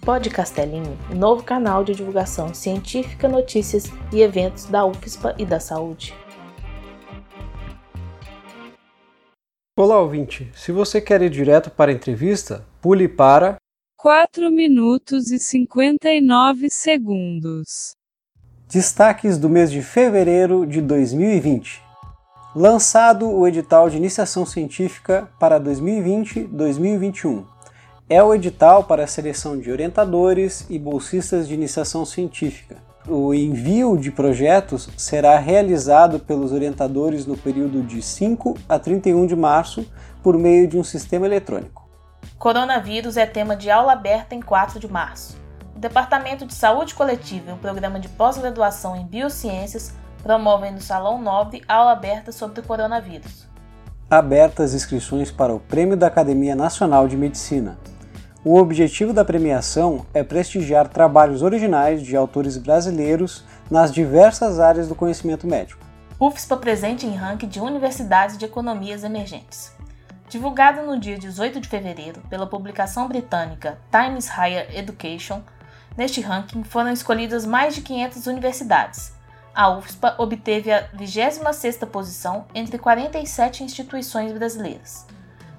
Pod Castelinho, novo canal de divulgação científica, notícias e eventos da UFSPA e da saúde. Olá, ouvinte. Se você quer ir direto para a entrevista, pule para 4 minutos e 59 segundos. Destaques do mês de fevereiro de 2020. Lançado o edital de iniciação científica para 2020-2021. É o edital para a seleção de orientadores e bolsistas de iniciação científica. O envio de projetos será realizado pelos orientadores no período de 5 a 31 de março por meio de um sistema eletrônico. Coronavírus é tema de aula aberta em 4 de março. O Departamento de Saúde Coletiva e o Programa de Pós-Graduação em Biociências promovem no Salão Nobre aula aberta sobre o coronavírus. Abertas inscrições para o Prêmio da Academia Nacional de Medicina. O objetivo da premiação é prestigiar trabalhos originais de autores brasileiros nas diversas áreas do conhecimento médico. UFSPA presente em ranking de universidades de economias emergentes. Divulgado no dia 18 de fevereiro pela publicação britânica Times Higher Education, neste ranking foram escolhidas mais de 500 universidades, a UFSPA obteve a 26ª posição entre 47 instituições brasileiras.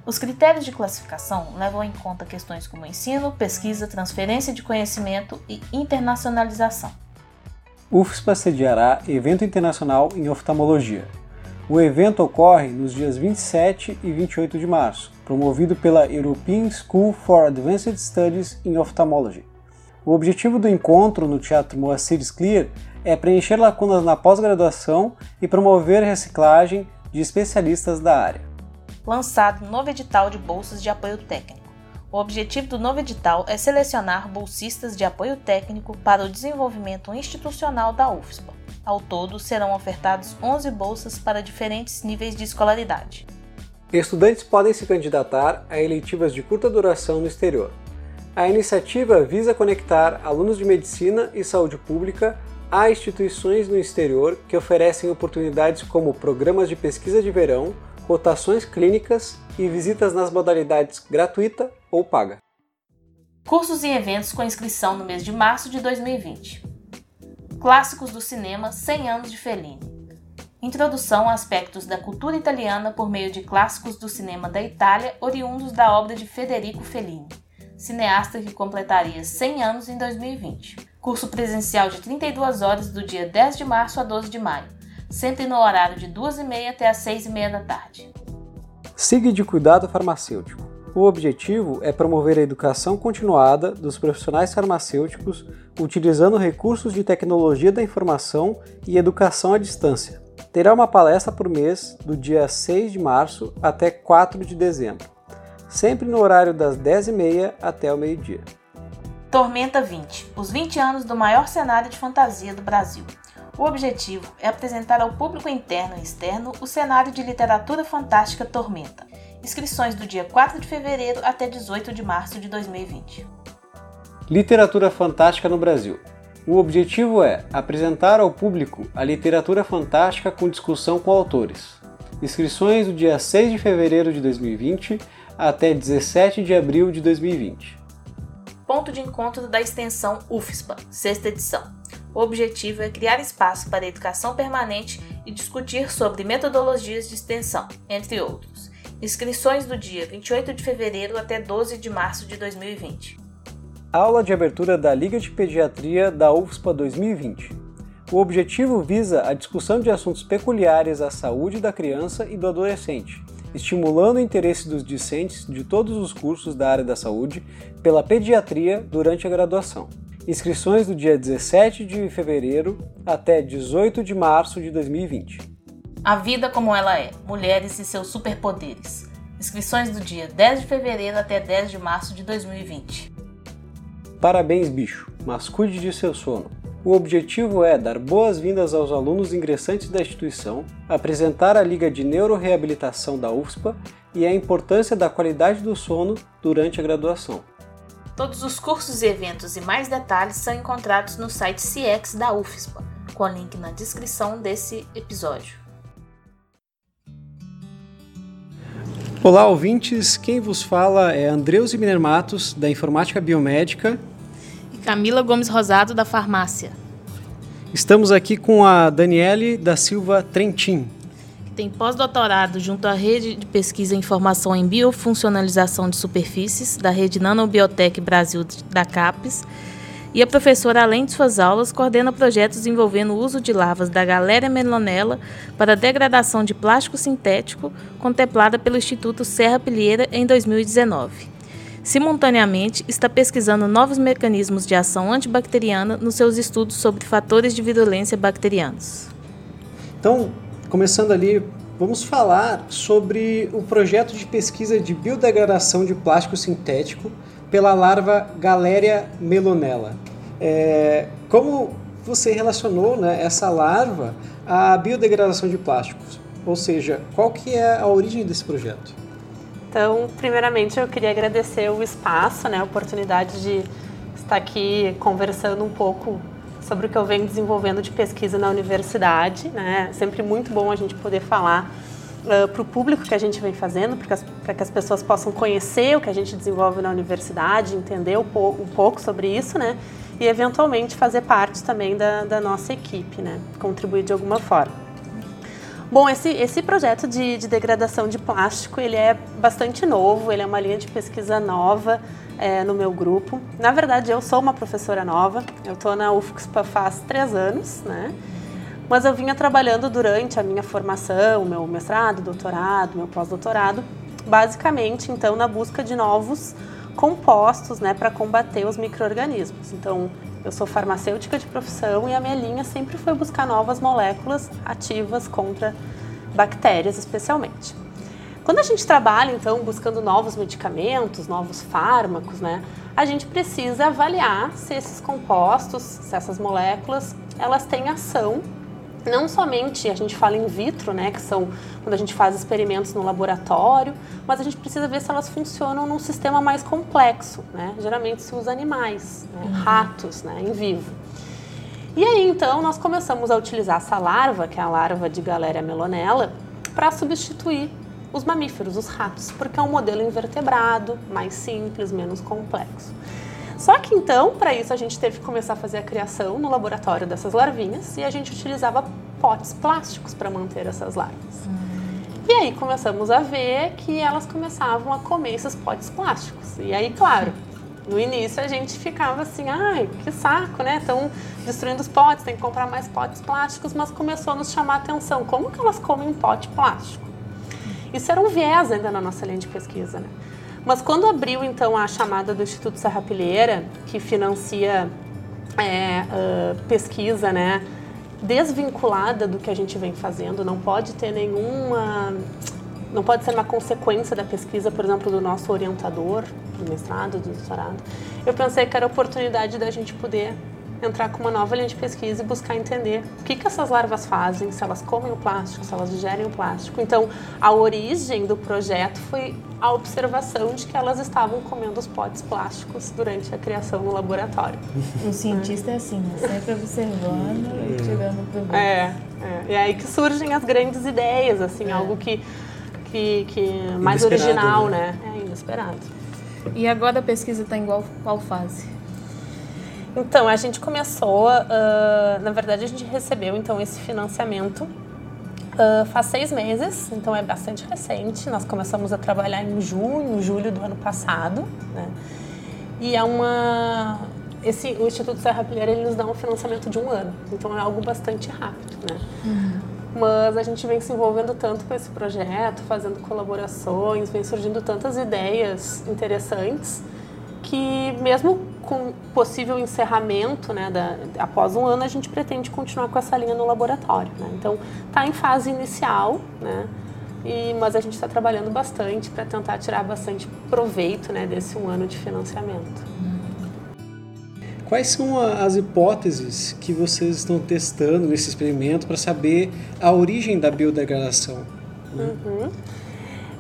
Os critérios de classificação levam em conta questões como ensino, pesquisa, transferência de conhecimento e internacionalização. UFSPA sediará evento internacional em oftalmologia. O evento ocorre nos dias 27 e 28 de março, promovido pela European School for Advanced Studies in Ophthalmology. O objetivo do encontro no Teatro Moacir Clear é preencher lacunas na pós-graduação e promover reciclagem de especialistas da área. Lançado novo edital de bolsas de apoio técnico. O objetivo do novo edital é selecionar bolsistas de apoio técnico para o desenvolvimento institucional da UFSPA. Ao todo, serão ofertados 11 bolsas para diferentes níveis de escolaridade. Estudantes podem se candidatar a eleitivas de curta duração no exterior. A iniciativa visa conectar alunos de medicina e saúde pública Há instituições no exterior que oferecem oportunidades como programas de pesquisa de verão, rotações clínicas e visitas nas modalidades gratuita ou paga. Cursos e eventos com inscrição no mês de março de 2020. Clássicos do cinema 100 anos de Fellini. Introdução a aspectos da cultura italiana por meio de clássicos do cinema da Itália oriundos da obra de Federico Fellini, cineasta que completaria 100 anos em 2020 curso presencial de 32 horas do dia 10 de março a 12 de maio, sempre no horário de 2h30 até as 6h30 da tarde. SIG de Cuidado Farmacêutico. O objetivo é promover a educação continuada dos profissionais farmacêuticos utilizando recursos de tecnologia da informação e educação à distância. Terá uma palestra por mês do dia 6 de março até 4 de dezembro, sempre no horário das 10h30 até o meio-dia. Tormenta 20 os 20 anos do maior cenário de fantasia do Brasil. O objetivo é apresentar ao público interno e externo o cenário de literatura fantástica Tormenta. Inscrições do dia 4 de fevereiro até 18 de março de 2020. Literatura fantástica no Brasil. O objetivo é apresentar ao público a literatura fantástica com discussão com autores. Inscrições do dia 6 de fevereiro de 2020 até 17 de abril de 2020 ponto de encontro da extensão UFSPA, sexta edição. O objetivo é criar espaço para educação permanente e discutir sobre metodologias de extensão, entre outros. Inscrições do dia 28 de fevereiro até 12 de março de 2020. Aula de abertura da Liga de Pediatria da UFSPA 2020. O objetivo visa a discussão de assuntos peculiares à saúde da criança e do adolescente, estimulando o interesse dos discentes de todos os cursos da área da saúde pela pediatria durante a graduação. Inscrições do dia 17 de fevereiro até 18 de março de 2020. A vida como ela é, mulheres e seus superpoderes. Inscrições do dia 10 de fevereiro até 10 de março de 2020. Parabéns, bicho, mas cuide de seu sono. O objetivo é dar boas-vindas aos alunos ingressantes da instituição, apresentar a Liga de Neuroreabilitação da UFSPA e a importância da qualidade do sono durante a graduação. Todos os cursos e eventos e mais detalhes são encontrados no site CX da UFSPA, com link na descrição desse episódio. Olá, ouvintes! Quem vos fala é Andreus Minermatos, da Informática Biomédica e Camila Gomes Rosado, da Farmácia. Estamos aqui com a Daniele da Silva Trentin. Tem pós-doutorado junto à Rede de Pesquisa e Informação em Biofuncionalização de Superfícies, da Rede Nanobiotec Brasil da CAPES, e a professora, além de suas aulas, coordena projetos envolvendo o uso de larvas da Galéria melonella para degradação de plástico sintético, contemplada pelo Instituto Serra Pilheira em 2019. Simultaneamente, está pesquisando novos mecanismos de ação antibacteriana nos seus estudos sobre fatores de virulência bacterianos. Então, começando ali, vamos falar sobre o projeto de pesquisa de biodegradação de plástico sintético pela larva Galéria melonella. É, como você relacionou né, essa larva à biodegradação de plásticos? Ou seja, qual que é a origem desse projeto? Então, primeiramente, eu queria agradecer o espaço, né, a oportunidade de estar aqui conversando um pouco sobre o que eu venho desenvolvendo de pesquisa na universidade. Né? Sempre muito bom a gente poder falar uh, para o público que a gente vem fazendo, para que as pessoas possam conhecer o que a gente desenvolve na universidade, entender um, po um pouco sobre isso, né? E eventualmente fazer parte também da, da nossa equipe, né? Contribuir de alguma forma. Bom, esse, esse projeto de, de, degradação de plástico, ele é bastante novo, ele é uma linha de pesquisa nova é, no meu grupo. Na verdade, eu sou uma professora nova, eu estou na UFSPA faz três anos, né? Mas eu vinha trabalhando durante a minha formação, meu mestrado, doutorado, meu pós-doutorado, basicamente, então, na busca de novos compostos, né, para combater os micro-organismos. Então, eu sou farmacêutica de profissão e a minha linha sempre foi buscar novas moléculas ativas contra bactérias, especialmente. Quando a gente trabalha, então, buscando novos medicamentos, novos fármacos, né, a gente precisa avaliar se esses compostos, se essas moléculas, elas têm ação não somente a gente fala in vitro, né, que são quando a gente faz experimentos no laboratório, mas a gente precisa ver se elas funcionam num sistema mais complexo, né? Geralmente se usa animais, né? uhum. ratos, né, em vivo. E aí então nós começamos a utilizar essa larva, que é a larva de Galéria melonella, para substituir os mamíferos, os ratos, porque é um modelo invertebrado, mais simples, menos complexo. Só que então, para isso, a gente teve que começar a fazer a criação no laboratório dessas larvinhas e a gente utilizava potes plásticos para manter essas larvas. E aí começamos a ver que elas começavam a comer esses potes plásticos. E aí, claro, no início a gente ficava assim, ai, que saco, né? Estão destruindo os potes, tem que comprar mais potes plásticos, mas começou a nos chamar a atenção. Como que elas comem pote plástico? Isso era um viés ainda na nossa linha de pesquisa, né? Mas quando abriu então a chamada do Instituto Serra Pilheira, que financia é, uh, pesquisa, né, desvinculada do que a gente vem fazendo, não pode ter nenhuma, não pode ser uma consequência da pesquisa, por exemplo, do nosso orientador do mestrado, do doutorado. Eu pensei que era oportunidade da gente poder entrar com uma nova linha de pesquisa e buscar entender o que, que essas larvas fazem, se elas comem o plástico, se elas digerem o plástico. Então, a origem do projeto foi a observação de que elas estavam comendo os potes plásticos durante a criação no laboratório. O cientista é assim, né? sempre observando e tirando proveito. É, é, e é aí que surgem as grandes ideias, assim, é. algo que, que, que mais original, né? né? É inesperado. E agora a pesquisa está em qual, qual fase? Então, a gente começou, uh, na verdade, a gente recebeu então esse financiamento uh, faz seis meses, então é bastante recente. Nós começamos a trabalhar em junho, julho do ano passado, né? E é uma esse o Instituto Serra Pilheira ele nos dá um financiamento de um ano, então é algo bastante rápido, né? Uhum. Mas a gente vem se envolvendo tanto com esse projeto, fazendo colaborações, vem surgindo tantas ideias interessantes que mesmo com possível encerramento, né, da, após um ano, a gente pretende continuar com essa linha no laboratório. Né? Então, está em fase inicial, né? E, mas a gente está trabalhando bastante para tentar tirar bastante proveito né, desse um ano de financiamento. Quais são as hipóteses que vocês estão testando nesse experimento para saber a origem da biodegradação? Né? Uhum.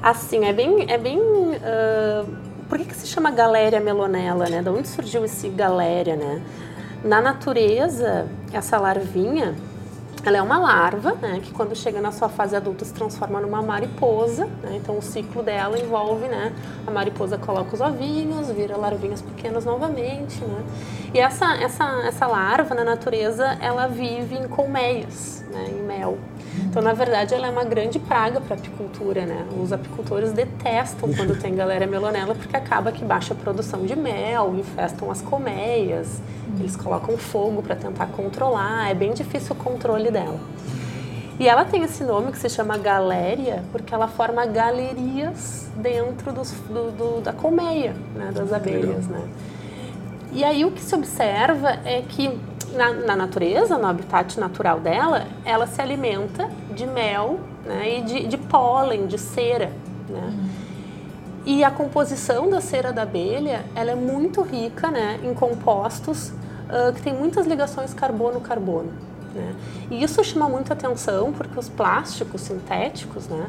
Assim, é bem, é bem uh por que, que se chama galéria melonella, né? De onde surgiu esse galéria, né? Na natureza, essa larvinha, ela é uma larva, né, que quando chega na sua fase adulta se transforma numa mariposa. Né, então o ciclo dela envolve, né, a mariposa coloca os ovinhos, vira larvinhas pequenas novamente, né. E essa essa essa larva na natureza ela vive em colmeias, né, em mel. Então, na verdade, ela é uma grande praga para a apicultura, né? Os apicultores detestam quando tem galera melonela porque acaba que baixa a produção de mel, infestam as colmeias, eles colocam fogo para tentar controlar, é bem difícil o controle dela. E ela tem esse nome que se chama galéria porque ela forma galerias dentro dos, do, do, da colmeia né, das abelhas, né? E aí o que se observa é que na, na, natureza, no habitat natural dela, ela se alimenta de mel né, e de, de pólen, de cera. Né? Uhum. E a composição da cera da abelha ela é muito rica né, em compostos uh, que têm muitas ligações carbono-carbono. Né? E isso chama muita atenção porque os plásticos sintéticos, né,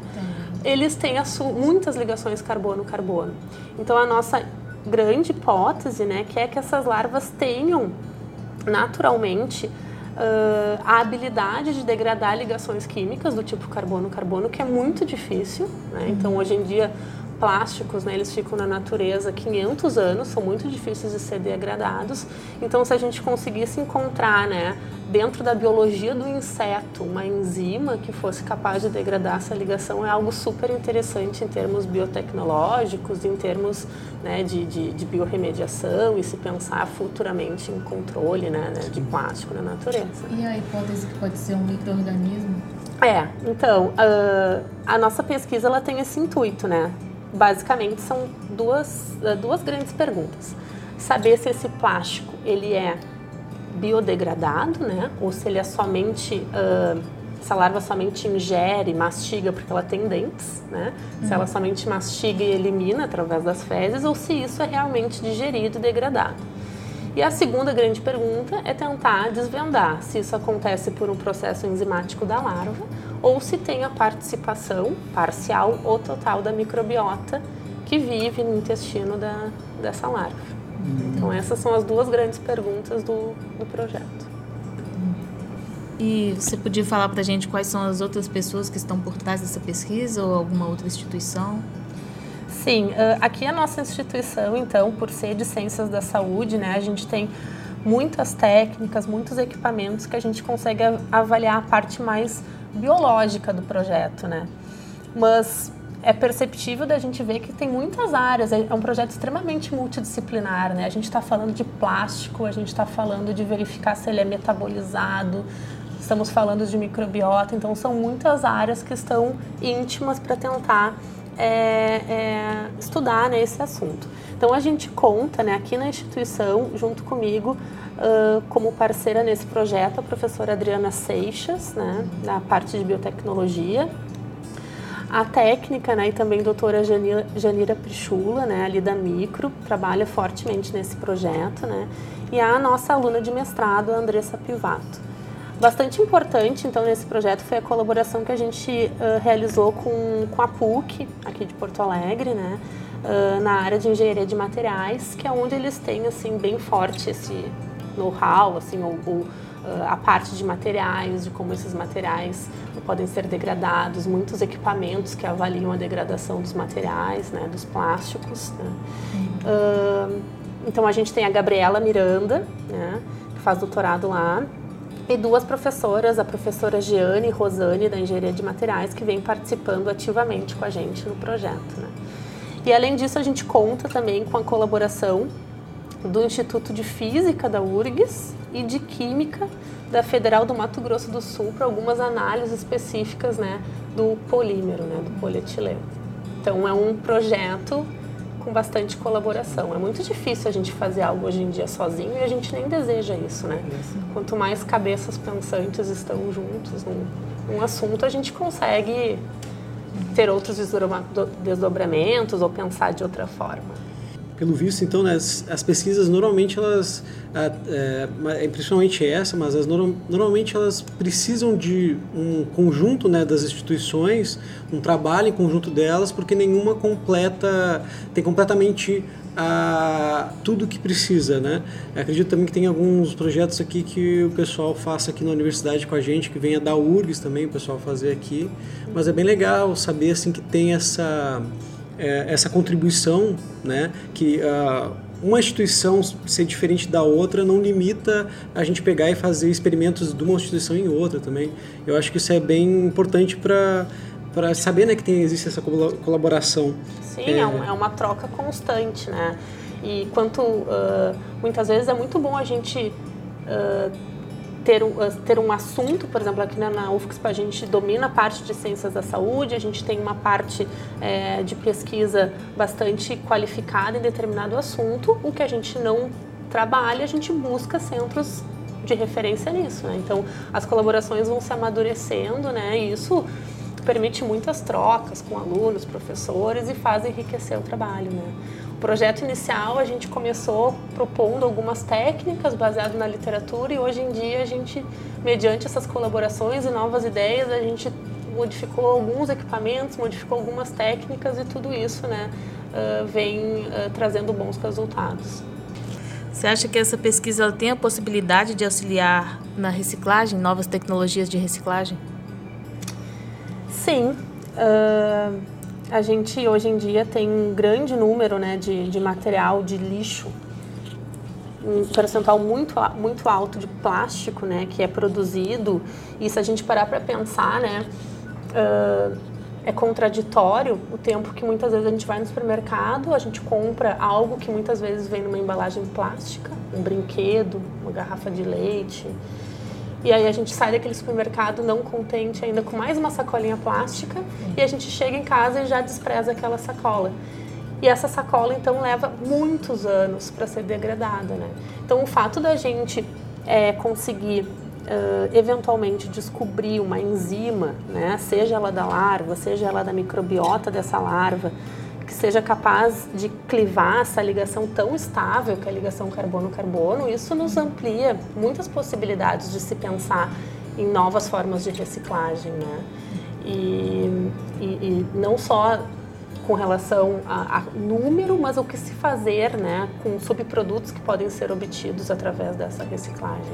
eles têm muitas ligações carbono-carbono. Então a nossa grande hipótese né, que é que essas larvas tenham naturalmente uh, a habilidade de degradar ligações químicas do tipo carbono-carbono, que é muito difícil. Né? Então, hoje em dia, plásticos, né, eles ficam na natureza 500 anos, são muito difíceis de ser degradados. Então, se a gente conseguisse encontrar, né, dentro da biologia do inseto, uma enzima que fosse capaz de degradar essa ligação, é algo super interessante em termos biotecnológicos, em termos né, de, de, de, biorremediação e se pensar futuramente em controle né, né, de plástico na natureza. E a hipótese que pode ser um microorganismo? É, então, uh, a nossa pesquisa ela tem esse intuito, né? Basicamente são duas, eh, duas grandes perguntas. Saber se esse plástico ele é biodegradado, né? Ou se ele é somente uh, essa larva somente ingere, mastiga porque ela tem dentes, né? Uhum. Se ela uhum. somente mastiga e elimina através das fezes, ou se isso é realmente digerido e degradado. E a segunda grande pergunta é tentar desvendar se isso acontece por um processo enzimático da larva ou se tem a participação parcial ou total da microbiota que vive no intestino da, dessa larva. Uhum. Então, essas são as duas grandes perguntas do, do projeto. E você podia falar para a gente quais são as outras pessoas que estão por trás dessa pesquisa ou alguma outra instituição? Sim, aqui a nossa instituição, então, por ser de ciências da saúde, né, a gente tem muitas técnicas, muitos equipamentos que a gente consegue avaliar a parte mais biológica do projeto, né? Mas é perceptível da gente ver que tem muitas áreas, é um projeto extremamente multidisciplinar, né? A gente está falando de plástico, a gente está falando de verificar se ele é metabolizado, estamos falando de microbiota, então são muitas áreas que estão íntimas para tentar é, é, estudar né, esse assunto. Então a gente conta né, aqui na instituição, junto comigo, uh, como parceira nesse projeto, a professora Adriana Seixas, né, da parte de biotecnologia, a técnica né, e também a doutora Janira, Janira né, ali da Micro, trabalha fortemente nesse projeto, né, e a nossa aluna de mestrado, Andressa Pivato. Bastante importante, então, nesse projeto foi a colaboração que a gente uh, realizou com, com a PUC, aqui de Porto Alegre, né, uh, na área de engenharia de materiais, que é onde eles têm, assim, bem forte esse know-how, assim, ou, ou a parte de materiais, de como esses materiais podem ser degradados, muitos equipamentos que avaliam a degradação dos materiais, né, dos plásticos. Né. Uh, então a gente tem a Gabriela Miranda, né, que faz doutorado lá, e duas professoras, a professora Giane e Rosane, da Engenharia de Materiais, que vem participando ativamente com a gente no projeto. Né. E além disso, a gente conta também com a colaboração do Instituto de Física da URGS e de Química da Federal do Mato Grosso do Sul para algumas análises específicas né, do polímero, né, do polietileno. Então é um projeto com bastante colaboração. É muito difícil a gente fazer algo hoje em dia sozinho e a gente nem deseja isso, né? Quanto mais cabeças pensantes estão juntos num, num assunto, a gente consegue ter outros desdobramentos ou pensar de outra forma. Pelo visto, então, né, as, as, pesquisas normalmente elas, é, é, principalmente essa, mas as, normalmente elas precisam de um conjunto né, das instituições, um trabalho em conjunto delas, porque nenhuma completa, tem completamente a tudo que precisa, né? acredito também que tem alguns projetos aqui que o pessoal faça aqui na universidade com a gente, que venha da URGS também o pessoal fazer aqui, mas é bem legal saber assim que tem essa é, essa contribuição, né? Que uh, uma instituição ser diferente da outra não limita a gente pegar e fazer experimentos de uma instituição em outra também. Eu acho que isso é bem importante para para saber né, que tem, existe essa colaboração. Sim, é, é, um, é uma troca constante, né? E quanto uh, muitas vezes é muito bom a gente uh, ter, um, ter um assunto, por exemplo, aqui na, UFSC a gente domina a parte de ciências da saúde, a gente tem uma parte é, de pesquisa bastante qualificada em determinado assunto, o que a gente não trabalha, a gente busca centros de referência nisso, né? Então, as colaborações vão se amadurecendo, né? E isso permite muitas trocas com alunos, professores e faz enriquecer o trabalho, né? Projeto inicial a gente começou propondo algumas técnicas baseadas na literatura e hoje em dia a gente, mediante essas colaborações e novas ideias, a gente modificou alguns equipamentos, modificou algumas técnicas e tudo isso, né, uh, vem uh, trazendo bons resultados. Você acha que essa pesquisa tem a possibilidade de auxiliar na reciclagem, novas tecnologias de reciclagem? Sim. Uh, a gente hoje em dia tem um grande número né, de, de material de lixo, um percentual muito, muito alto de plástico né, que é produzido. E se a gente parar para pensar, né, uh, é contraditório o tempo que muitas vezes a gente vai no supermercado, a gente compra algo que muitas vezes vem numa embalagem plástica, um brinquedo, uma garrafa de leite. E aí a gente sai daquele supermercado não contente ainda com mais uma sacolinha plástica e a gente chega em casa e já despreza aquela sacola. E essa sacola então leva muitos anos para ser degradada, né? Então o fato da gente é, conseguir uh, eventualmente descobrir uma enzima, né, seja ela da larva, seja ela da microbiota dessa larva, que seja capaz de clivar essa ligação tão estável que é a ligação carbono-carbono, isso nos amplia muitas possibilidades de se pensar em novas formas de reciclagem, né? E, e, e não só com relação a, a, número, mas o que se fazer, né, com subprodutos que podem ser obtidos através dessa reciclagem.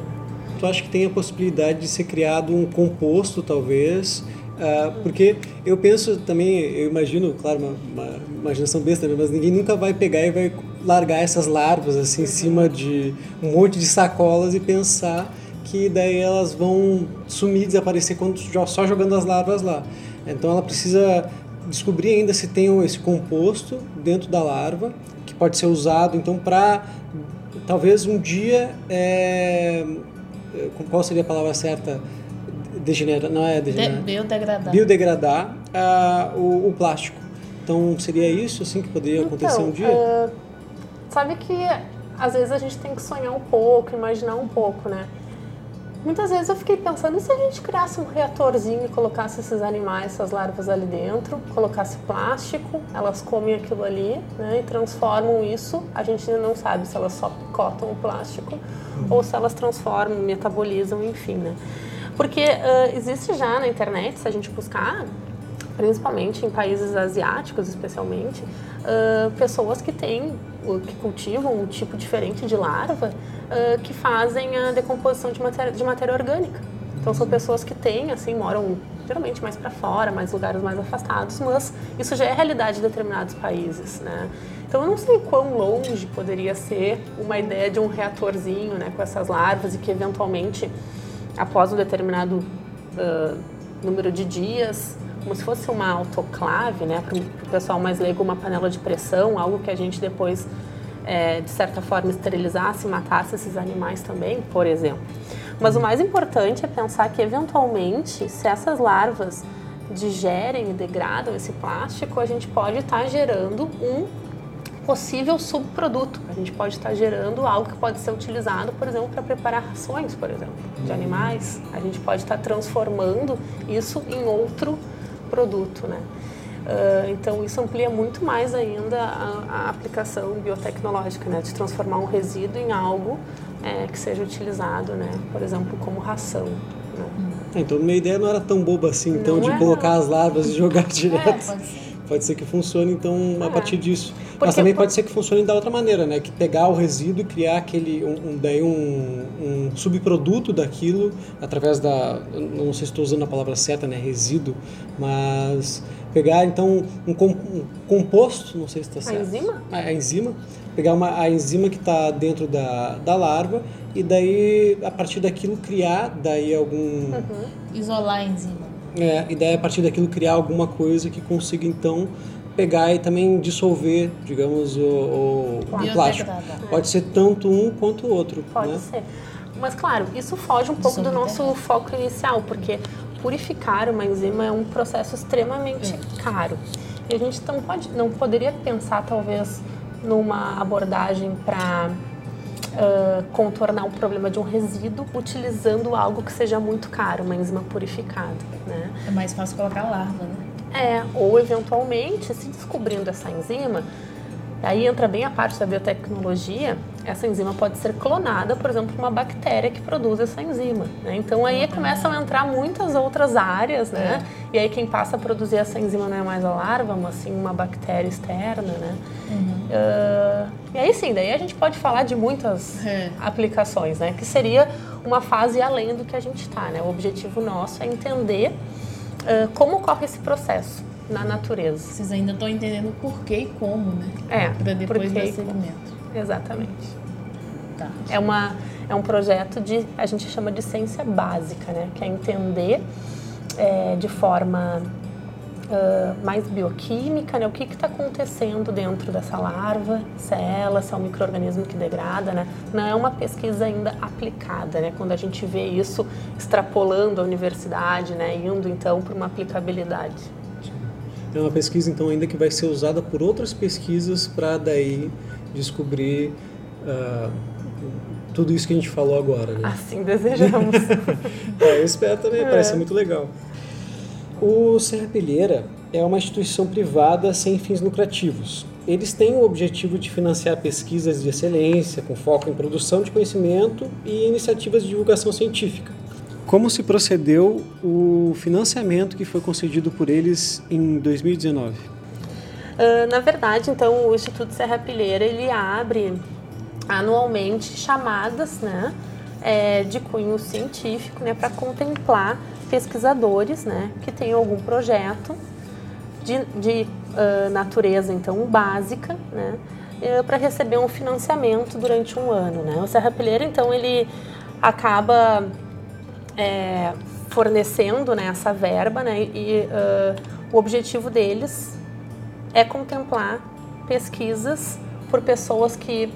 Tu acha que tem a possibilidade de ser criado um composto, talvez, Uh, porque eu penso também, eu imagino, claro, uma, uma imaginação besta, né? mas ninguém nunca vai pegar e vai largar essas larvas assim em cima de um monte de sacolas e pensar que daí elas vão sumir, desaparecer quando só jogando as larvas lá. Então ela precisa descobrir ainda se tem esse composto dentro da larva que pode ser usado então para talvez um dia é, qual seria a palavra certa degenerar, não é degenerar, De, biodegradar, biodegradar uh, o, o, plástico. Então seria isso assim que poderia então, acontecer um dia? Uh, sabe que às vezes a gente tem que sonhar um pouco, imaginar um pouco, né? Muitas vezes eu fiquei pensando, e se a gente criasse um reatorzinho e colocasse esses animais, essas larvas ali dentro, colocasse plástico, elas comem aquilo ali né, e transformam isso. A gente ainda não sabe se elas só picotam o plástico uhum. ou se elas transformam, metabolizam, enfim, né? Porque uh, existe já na internet, se a gente buscar, principalmente em países asiáticos especialmente, uh, pessoas que têm, que cultivam um tipo diferente de larva uh, que fazem a decomposição de matéria, de matéria orgânica. Então são pessoas que têm, assim, moram geralmente mais para fora, mais lugares mais afastados, mas isso já é realidade de determinados países, né? Então eu não sei quão longe poderia ser uma ideia de um reatorzinho, né, com essas larvas e que eventualmente após um determinado uh, número de dias, como se fosse uma autoclave, né, para o pessoal mais leigo, uma panela de pressão, algo que a gente depois, é, de certa forma, esterilizasse matasse esses animais também, por exemplo. Mas o mais importante é pensar que, eventualmente, se essas larvas digerem e degradam esse plástico, a gente pode estar tá gerando um possível subproduto. A gente pode estar gerando algo que pode ser utilizado, por exemplo, para preparar rações, por exemplo, de animais. A gente pode estar transformando isso em outro produto, né? Uh, então isso amplia muito mais ainda a, a, aplicação biotecnológica, né, de transformar um resíduo em algo é, que seja utilizado, né, por exemplo, como ração. Né. É, então minha ideia não era tão boba assim, então, não de colocar as larvas e jogar direto. É, pode ser que funcione então a partir disso. Porque Mas também pode ser que funcione da outra maneira, né? Que pegar o resíduo e criar aquele um, um daí um, um, subproduto daquilo através da não sei se estou usando a palavra certa, né? Resíduo, mas pegar então um, um composto, não sei se está certo. A enzima? A, a enzima. Pegar uma, a enzima que está dentro da, da larva e daí a partir daquilo criar daí algum uhum. isolar a enzima é, e daí a partir daquilo criar alguma coisa que consiga então pegar e também dissolver, digamos, o, o, o plástico. Pode ser tanto um quanto o outro. Pode né? ser. Mas claro, isso foge um pouco do nosso foco inicial, porque purificar uma enzima é um processo extremamente é. caro. E a gente não, pode, não poderia pensar, talvez, numa abordagem para uh, contornar o problema de um resíduo utilizando algo que seja muito caro, uma enzima purificada. Né? É mais fácil colocar larva, né? É, ou eventualmente, se descobrindo essa enzima, Aí entra bem a parte da biotecnologia. Essa enzima pode ser clonada, por exemplo, por uma bactéria que produz essa enzima. Né? Então aí começam a entrar muitas outras áreas, né? É. E aí quem passa a produzir essa enzima não é mais a larva, mas sim uma bactéria externa, né? Uhum. Uh, e aí sim, daí a gente pode falar de muitas é. aplicações, né? Que seria uma fase além do que a gente está, né? O objetivo nosso é entender uh, como ocorre esse processo na natureza. Vocês ainda estão entendendo por que e como, né? É. Para depois dar segmento. Exatamente. Tá. É, uma, é um projeto de, a gente chama de ciência básica, né? Que é entender é, de forma uh, mais bioquímica, né? O que está acontecendo dentro dessa larva, se é ela, se é um microorganismo que degrada, né? Não é uma pesquisa ainda aplicada, né? Quando a gente vê isso extrapolando a universidade, né? Indo então para uma aplicabilidade. É uma pesquisa, então, ainda que vai ser usada por outras pesquisas para daí descobrir uh, tudo isso que a gente falou agora. Né? Assim desejamos. é, eu espero também, é. parece muito legal. O Serrapilheira é uma instituição privada sem fins lucrativos. Eles têm o objetivo de financiar pesquisas de excelência, com foco em produção de conhecimento e iniciativas de divulgação científica. Como se procedeu o financiamento que foi concedido por eles em 2019? Uh, ah, na verdade, então, o Instituto Serra Pilheira ele abre anualmente chamadas, né, é, de cunho científico, né, para contemplar pesquisadores, né, que tenham algum projeto de, de uh, natureza, então, básica, né, uh, para receber um financiamento durante um ano, né. O Serra Pilheira, então, ele acaba é, fornecendo né, essa verba né, e uh, o objetivo deles é contemplar pesquisas por pessoas que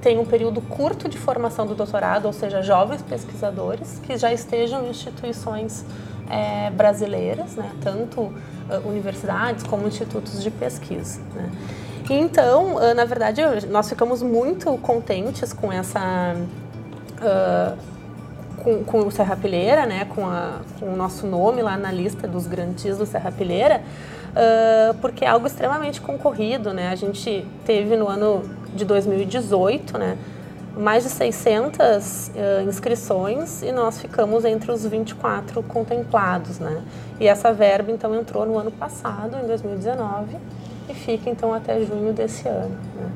têm um período curto de formação do doutorado, ou seja, jovens pesquisadores que já estejam em instituições é, brasileiras, né, tanto uh, universidades como institutos de pesquisa. Né. Então, uh, na verdade, nós ficamos muito contentes com essa com, com o Serrapilheira, né, com, a, com o nosso nome lá na lista dos grandes do Serrapilheira, uh, porque é algo extremamente concorrido, né? A gente teve no ano de 2018, né, mais de 600 uh, inscrições e nós ficamos entre os 24 contemplados, né? E essa verba então entrou no ano passado, em 2019, e fica então até junho desse ano. Né?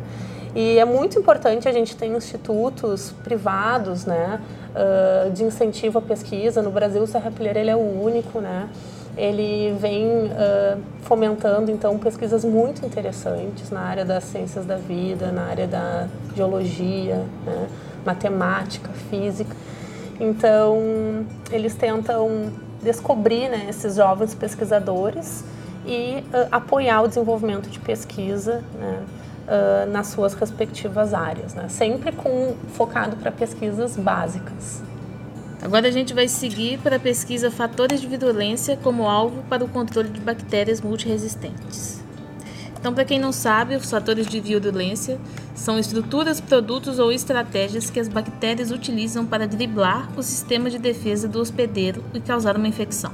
E é muito importante a gente ter institutos privados, né, uh, de incentivo à pesquisa. No Brasil, o Serra Pilheira ele é o único, né? Ele vem uh, fomentando então pesquisas muito interessantes na área das ciências da vida, na área da geologia, né, matemática, física. Então, eles tentam descobrir né, esses jovens pesquisadores e uh, apoiar o desenvolvimento de pesquisa, né, uh, nas suas respectivas áreas, né? sempre com focado para pesquisas básicas. Agora a gente vai seguir para a pesquisa fatores de virulência como alvo para o controle de bactérias multiresistentes. Então, para quem não sabe, os fatores de virulência são estruturas, produtos ou estratégias que as bactérias utilizam para driblar o sistema de defesa do hospedeiro e causar uma infecção.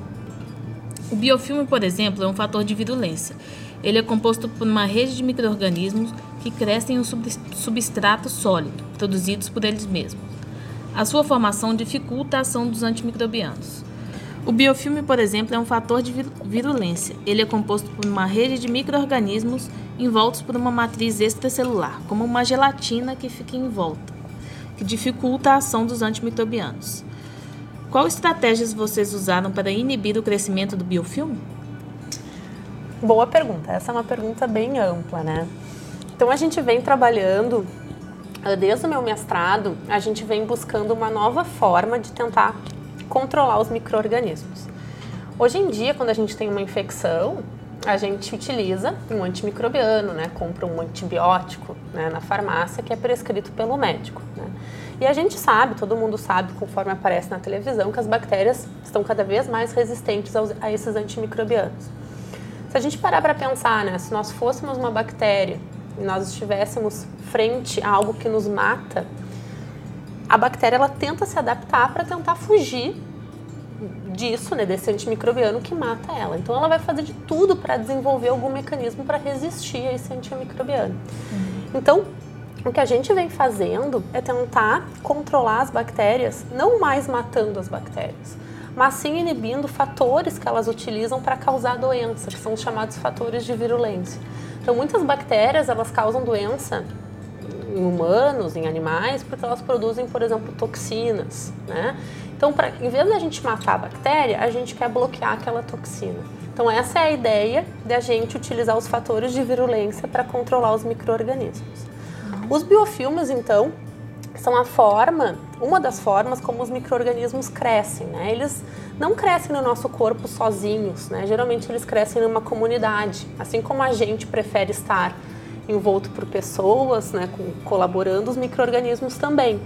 O biofilme, por exemplo, é um fator de virulência. Ele é composto por uma rede de micro-organismos que crescem em um substrato sólido, produzidos por eles mesmos. A sua formação dificulta a ação dos antimicrobianos. O biofilme, por exemplo, é um fator de virulência. Ele é composto por uma rede de micro-organismos envoltos por uma matriz extracelular, como uma gelatina que fica em volta, que dificulta a ação dos antimicrobianos. Qual estratégias vocês usaram para inibir o crescimento do biofilme? Boa pergunta. Essa é uma pergunta bem ampla, né? Então a gente vem trabalhando eh, desde o meu mestrado, a gente vem buscando uma nova forma de tentar controlar os micro-organismos. Hoje em dia, quando a gente tem uma infecção, a gente utiliza um antimicrobiano, né? compra um antibiótico né? na farmácia que é prescrito pelo médico. Né? E a gente sabe, todo mundo sabe, conforme aparece na televisão, que as bactérias estão cada vez mais resistentes a esses antimicrobianos. Se a gente parar para pensar, né, se nós fôssemos uma bactéria e nós estivéssemos frente a algo que nos mata, a bactéria ela tenta se adaptar para tentar fugir disso, né, desse antimicrobiano que mata ela. Então ela vai fazer de tudo para desenvolver algum mecanismo para resistir a esse antimicrobiano. Uhum. Então, o que a gente vem fazendo é tentar controlar as bactérias, não mais matando as bactérias, mas sim inibindo fatores que elas utilizam para causar doença, que são os chamados fatores de virulência. Então, muitas bactérias elas causam doença em humanos, em animais, porque elas produzem, por exemplo, toxinas, né? Então, pra, em vez da gente matar a bactéria, a gente quer bloquear aquela toxina. Então, essa é a ideia de a gente utilizar os fatores de virulência para controlar os micro-organismos. Os biofilmes, então, são a forma, uma das formas como os micro-organismos crescem, né? Eles não crescem no nosso corpo sozinhos, né? Geralmente eles crescem numa comunidade, assim como a gente prefere estar envolto por pessoas, né, com, colaborando, os micro-organismos também.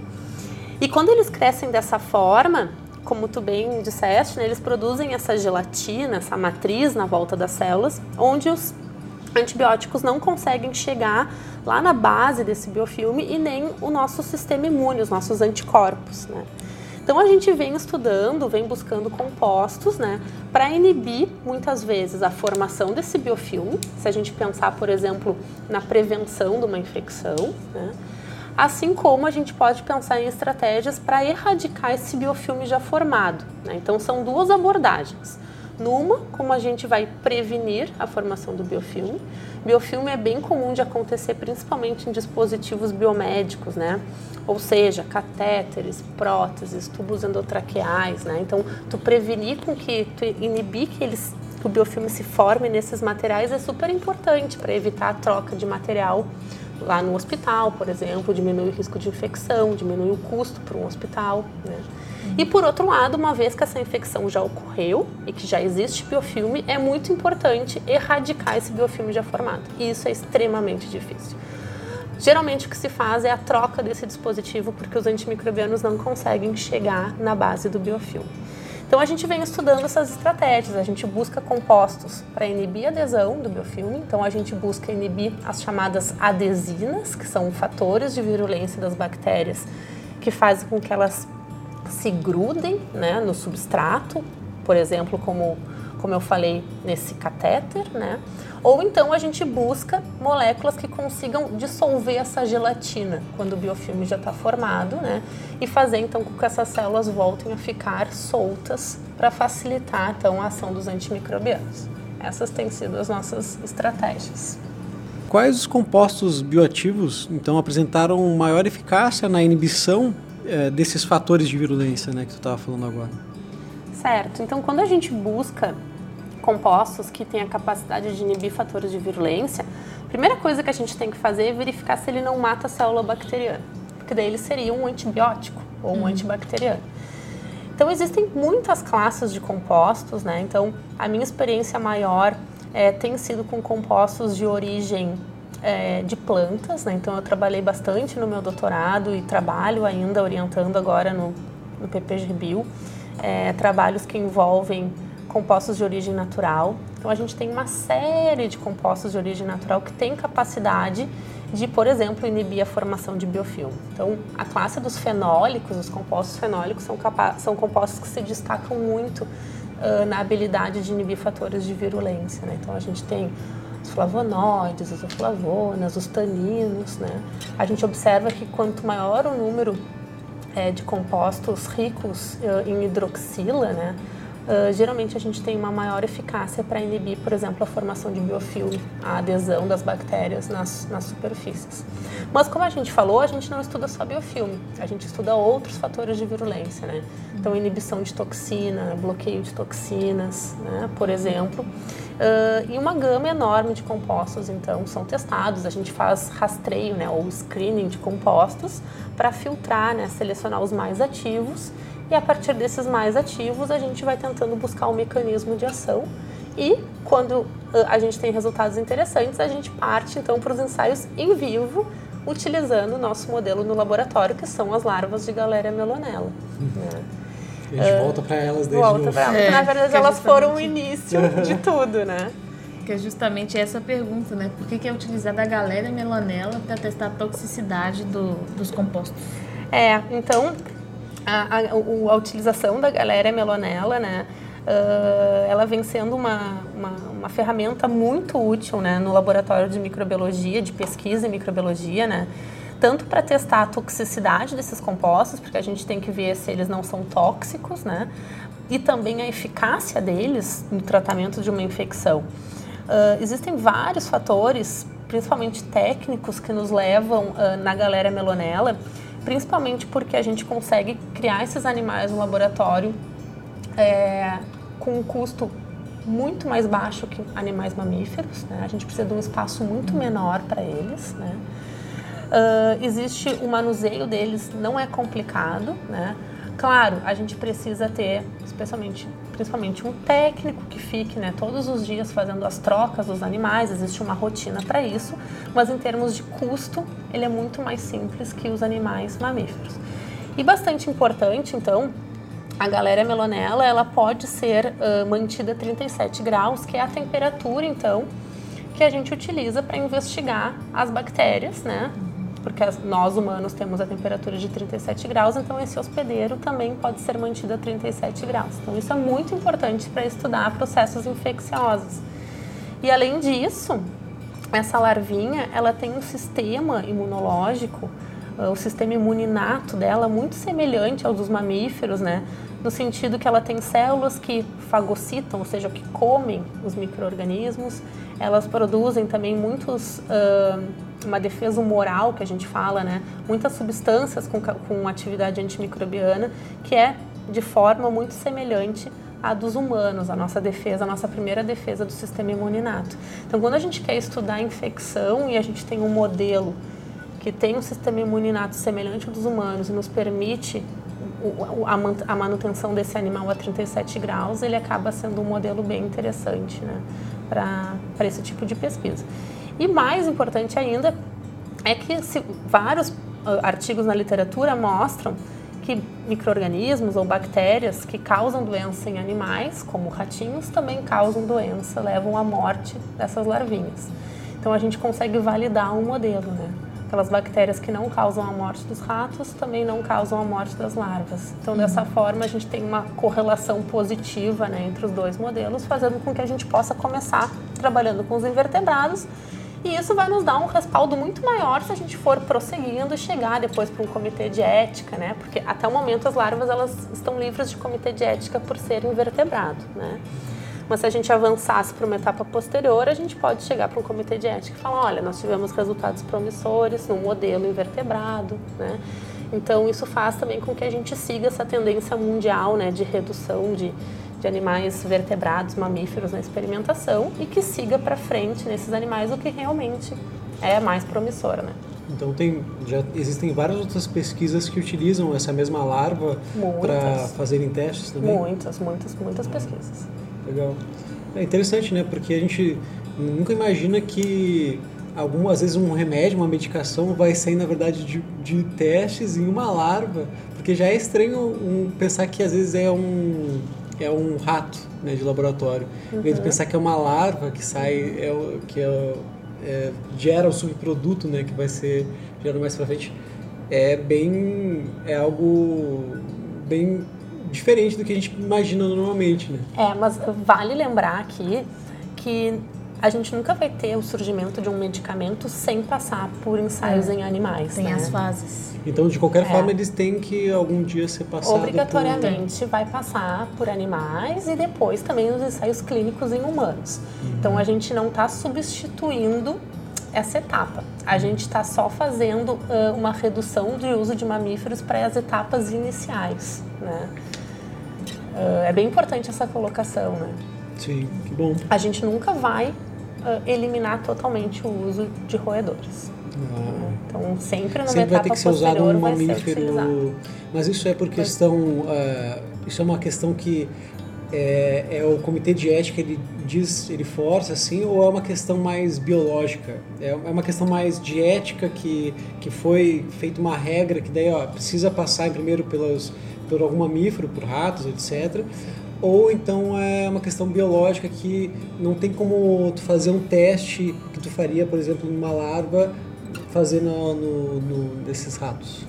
E quando eles crescem dessa forma, como tu bem disseste, né, eles produzem essa gelatina, essa matriz na volta das células, onde os antibióticos não conseguem chegar lá na base desse biofilme e nem o nosso sistema imune, os nossos anticorpos, né? Então a gente vem estudando, vem buscando compostos, né, para inibir muitas vezes a formação desse biofilme. Se a gente pensar, por exemplo, na prevenção de uma infecção, né, assim como a gente pode pensar em estratégias para erradicar esse biofilme já formado. Né? Então são duas abordagens. Numa, como a gente vai prevenir a formação do biofilme. Biofilme é bem comum de acontecer principalmente em dispositivos biomédicos, né? Ou seja, catéteres, próteses, tubos endotraqueais, né? Então, tu prevenir com que, tu inibir que eles que o biofilme se forme nesses materiais é super importante para evitar a troca de material lá no hospital, por exemplo, diminui o risco de infecção, diminui o custo para um hospital, né? E por outro lado, uma vez que essa infecção já ocorreu e que já existe biofilme, é muito importante erradicar esse biofilme já formado. E isso é extremamente difícil. Geralmente o que se faz é a troca desse dispositivo porque os antimicrobianos não conseguem chegar na base do biofilme. Então a gente vem estudando essas estratégias, a gente busca compostos para inibir a adesão do biofilme, então a gente busca inibir as chamadas adesinas, que são fatores de virulência das bactérias que fazem com que elas se grudem né, no substrato, por exemplo, como, como eu falei nesse catéter, né? Ou então a gente busca moléculas que consigam dissolver essa gelatina quando o biofilme já está formado, né? E fazer então com que essas células voltem a ficar soltas para facilitar então a ação dos antimicrobianos. Essas têm sido as nossas estratégias. Quais os compostos bioativos então apresentaram maior eficácia na inibição é, desses fatores de virulência, né, que tu estava falando agora. Certo. Então, quando a gente busca compostos que têm a capacidade de inibir fatores de virulência, a primeira coisa que a gente tem que fazer é verificar se ele não mata a célula bacteriana, porque daí ele seria um antibiótico ou um uhum. antibacteriano. Então, existem muitas classes de compostos, né? Então, a minha experiência maior é, tem sido com compostos de origem é, de plantas, né? então eu trabalhei bastante no meu doutorado e trabalho ainda orientando agora no, no PPG-Bio, é, trabalhos que envolvem compostos de origem natural. Então a gente tem uma série de compostos de origem natural que tem capacidade de, por exemplo, inibir a formação de biofilme. Então, a classe dos fenólicos, os compostos fenólicos, são, são compostos que se destacam muito uh, na habilidade de inibir fatores de virulência. Né? Então a gente tem os flavonoides, as flavonas, os taninos. Né? A gente observa que quanto maior o número é, de compostos ricos uh, em hidroxila, né? Uh, geralmente a gente tem uma maior eficácia para inibir, por exemplo, a formação de biofilme, a adesão das bactérias nas, nas superfícies. Mas como a gente falou, a gente não estuda só biofilme, a gente estuda outros fatores de virulência, né? Então, inibição de toxina, bloqueio de toxinas, né? por exemplo. Uh, e uma gama enorme de compostos, então, são testados. A gente faz rastreio, né, ou screening de compostos para filtrar, né, selecionar os mais ativos e a partir desses mais ativos a gente vai tentando buscar um mecanismo de ação e quando a gente tem resultados interessantes a gente parte então para os ensaios em vivo utilizando o nosso modelo no laboratório que são as larvas de Galéria melonella. Uhum. Né? A gente uh, volta para elas desde volta para elas. É, Na verdade, é elas foram o início de tudo, né? Que é justamente essa pergunta, né? Por que, que é utilizada a Galéria melonella para testar a toxicidade do, dos compostos? É, então a, a, a utilização da galéria melonella, né, uh, ela vem sendo uma, uma, uma, ferramenta muito útil né, no laboratório de microbiologia, de pesquisa em microbiologia, né, tanto para testar a toxicidade desses compostos, porque a gente tem que ver se eles não são tóxicos, né, e também a eficácia deles no tratamento de uma infecção. Uh, existem vários fatores, principalmente técnicos, que nos levam uh, na galéria melonella principalmente porque a gente consegue criar esses animais no laboratório é, com um custo muito mais baixo que animais mamíferos. Né? A gente precisa de um espaço muito menor para eles. Né? Uh, existe o manuseio deles, não é complicado. Né? Claro, a gente precisa ter, especialmente principalmente um técnico que fique né, todos os dias fazendo as trocas dos animais, existe uma rotina para isso, mas em termos de custo, ele é muito mais simples que os animais mamíferos. E bastante importante, então, a galéria melonella, ela pode ser uh, mantida a 37 graus, que é a temperatura, então, que a gente utiliza para investigar as bactérias, né? Porque nós humanos temos a temperatura de 37 graus, então esse hospedeiro também pode ser mantido a 37 graus. Então isso é muito importante para estudar processos infecciosos. E além disso, essa larvinha, ela tem um sistema imunológico, ah, o sistema imuninato dela muito semelhante ao dos mamíferos, né? No sentido que ela tem células que fagocitam, ou seja, que comem os micro-organismos. Elas produzem também muitos uh, uma defesa humoral que a gente fala, né? Muitas substâncias com, com atividade antimicrobiana que é de forma muito semelhante à dos humanos, a nossa defesa, a nossa primeira defesa do sistema imuninato. Então, quando a gente quer estudar infecção e a gente tem um modelo que tem um sistema imuninato semelhante ao dos humanos e nos permite a manutenção desse animal a 37 graus, ele acaba sendo um modelo bem interessante né, para esse tipo de pesquisa. E mais importante ainda é que se, vários uh, artigos na literatura mostram que microorganismos ou bactérias que causam doença em animais, como ratinhos, também causam doença, levam à morte dessas larvinhas. Então a gente consegue validar um modelo, né? Aquelas bactérias que não causam a morte dos ratos também não causam a morte das larvas. Então, dessa uhum. forma, a gente tem uma correlação positiva né, entre os dois modelos, fazendo com que a gente possa começar trabalhando com os invertebrados e isso vai nos dar um respaldo muito maior se a gente for prosseguindo e chegar depois para um comitê de ética, né? Porque até o momento as larvas elas estão livres de comitê de ética por serem invertebrado, né? Mas se a gente avançasse para uma etapa posterior, a gente pode chegar para um comitê de ética e falar, olha, nós tivemos resultados promissores no modelo invertebrado, né? Então isso faz também com que a gente siga essa tendência mundial, né, de redução de de animais vertebrados, mamíferos na experimentação e que siga para frente nesses animais o que realmente é mais promissor, né? Então tem, já existem várias outras pesquisas que utilizam essa mesma larva para fazerem testes também? Muitas, muitas, muitas pesquisas. Legal. É interessante, né? Porque a gente nunca imagina que algumas vezes um remédio, uma medicação vai sair na verdade de, de testes em uma larva, porque já é estranho um, pensar que às vezes é um é um rato né, de laboratório. Uhum. Em vez de pensar que é uma larva que sai, é, que é, é, gera o subproduto né, que vai ser gerado mais para frente, é bem. é algo bem diferente do que a gente imagina normalmente, né? É, mas vale lembrar aqui que a gente nunca vai ter o surgimento de um medicamento sem passar por ensaios em animais. Tem né? as fases. Então, de qualquer É. forma, eles têm que algum dia ser passados Obrigatoriamente vai passar por animais e depois também os ensaios clínicos em humanos. Então a gente não está substituindo essa etapa. A gente está só fazendo ah, uma redução de uso de mamíferos para as etapas iniciais. Né? Ah, é bem importante essa colocação. Né? por... Sim, que bom. A gente nunca vai ah, eliminar totalmente o uso de roedores. Ah, Então sempre numa Sempre vai etapa ter que ser usado um vai mamífero. Mas isso é por questão. ah, isso é uma questão que é, é o comitê de ética ele diz, ele força assim, ou é uma questão mais biológica? É é uma questão mais de ética que, que foi feita uma regra que daí ó, precisa passar primeiro pelos, por algum mamífero, por ratos, etc. Ou então é uma questão biológica que não tem como tu fazer um teste que tu faria, por exemplo, numa larva, fazer no, no, no- nesses ratos.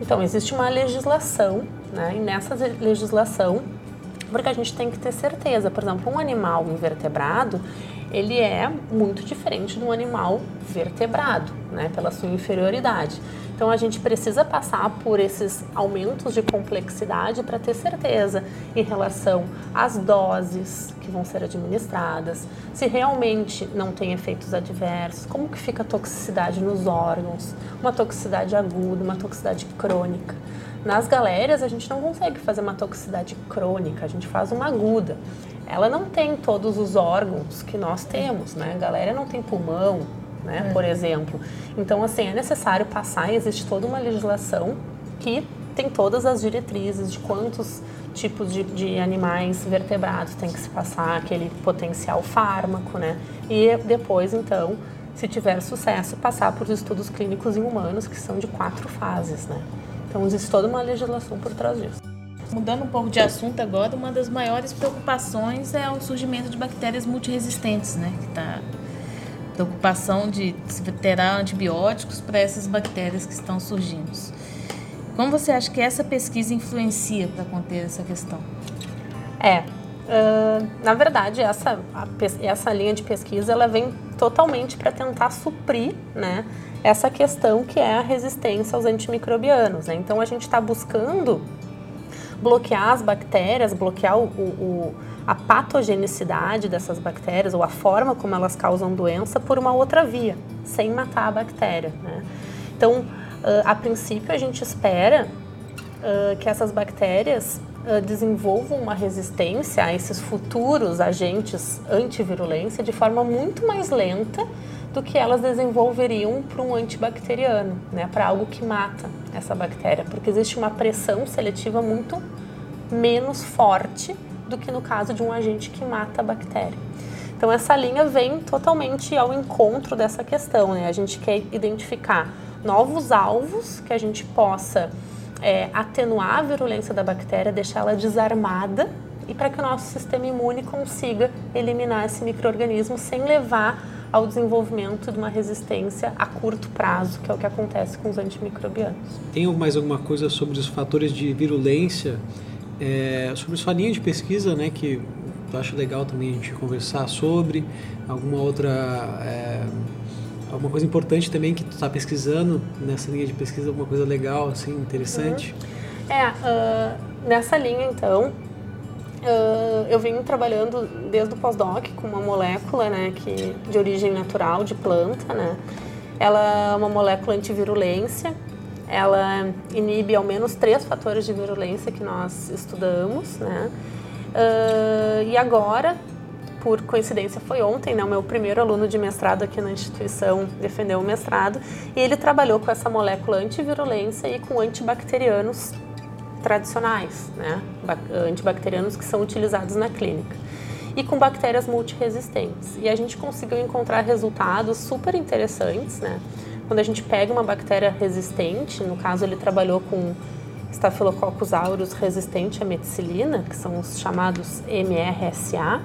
Então, existe uma legislação, né? E nessa legislação, porque a gente tem que ter certeza, por exemplo, um animal invertebrado, ele é muito diferente de um animal vertebrado, né? Pela sua inferioridade. Então, a gente precisa passar por esses aumentos de complexidade para ter certeza em relação às doses que vão ser administradas, se realmente não tem efeitos adversos, como que fica a toxicidade nos órgãos, uma toxicidade aguda, uma toxicidade crônica. Nas galérias a gente não consegue fazer uma toxicidade crônica, a gente faz uma aguda. Ela não tem todos os órgãos que nós temos, né? A galéria não tem pulmão, né? Por exemplo. Então, assim, é necessário passar existe toda uma legislação que tem todas as diretrizes de quantos tipos de, de animais vertebrados tem que se passar aquele potencial fármaco, né? E depois, então, se tiver sucesso, passar por estudos clínicos em humanos, que são de quatro fases, né? Então, existe toda uma legislação por trás disso. Mudando um pouco de assunto agora, uma das maiores preocupações é o surgimento de bactérias multiresistentes, né? Que tá preocupação de se terá antibióticos para essas bactérias que estão surgindo. Como você acha que essa pesquisa influencia para conter essa questão? É, ah, na verdade, essa, a essa linha de pesquisa ela vem totalmente para tentar suprir né, essa questão que é a resistência aos antimicrobianos. Né? Então, a gente está buscando bloquear as bactérias, bloquear o, o- a patogenicidade dessas bactérias ou a forma como elas causam doença por uma outra via, sem matar a bactéria. Né? Então, ah, a princípio, a gente espera ah, que essas bactérias ah, desenvolvam uma resistência a esses futuros agentes antivirulência de forma muito mais lenta do que elas desenvolveriam para um antibacteriano, né, para algo que mata essa bactéria, porque existe uma pressão seletiva muito menos forte do que no caso de um agente que mata a bactéria. Então essa linha vem totalmente ao encontro dessa questão, né? A gente quer identificar novos alvos que a gente possa é, atenuar a virulência da bactéria, deixá-la desarmada e para que o nosso sistema imune consiga eliminar esse microorganismo sem levar ao desenvolvimento de uma resistência a curto prazo, que é o que acontece com os antimicrobianos. Tem mais alguma coisa sobre os fatores de virulência, é, sobre sua linha de pesquisa, né, que eu acho legal também a gente conversar sobre, alguma outra, é, alguma coisa importante também que tu está pesquisando nessa linha de pesquisa, alguma coisa legal, assim, interessante? É, ah, nessa linha então, ah, eu venho trabalhando desde o pós-doc com uma molécula, né, que de origem natural de planta, né. Ela é uma molécula antivirulência. Ela inibe ao menos três fatores de virulência que nós estudamos, né. Ah, e agora, por coincidência, foi ontem, né, o meu primeiro aluno de mestrado aqui na instituição defendeu o mestrado e ele trabalhou com essa molécula antivirulência e com antibacterianos tradicionais, né, ba- antibacterianos que são utilizados na clínica e com bactérias multiresistentes. E a gente conseguiu encontrar resultados super interessantes, né? Quando a gente pega uma bactéria resistente, no caso ele trabalhou com Staphylococcus aureus resistente à meticilina, que são os chamados MRSA.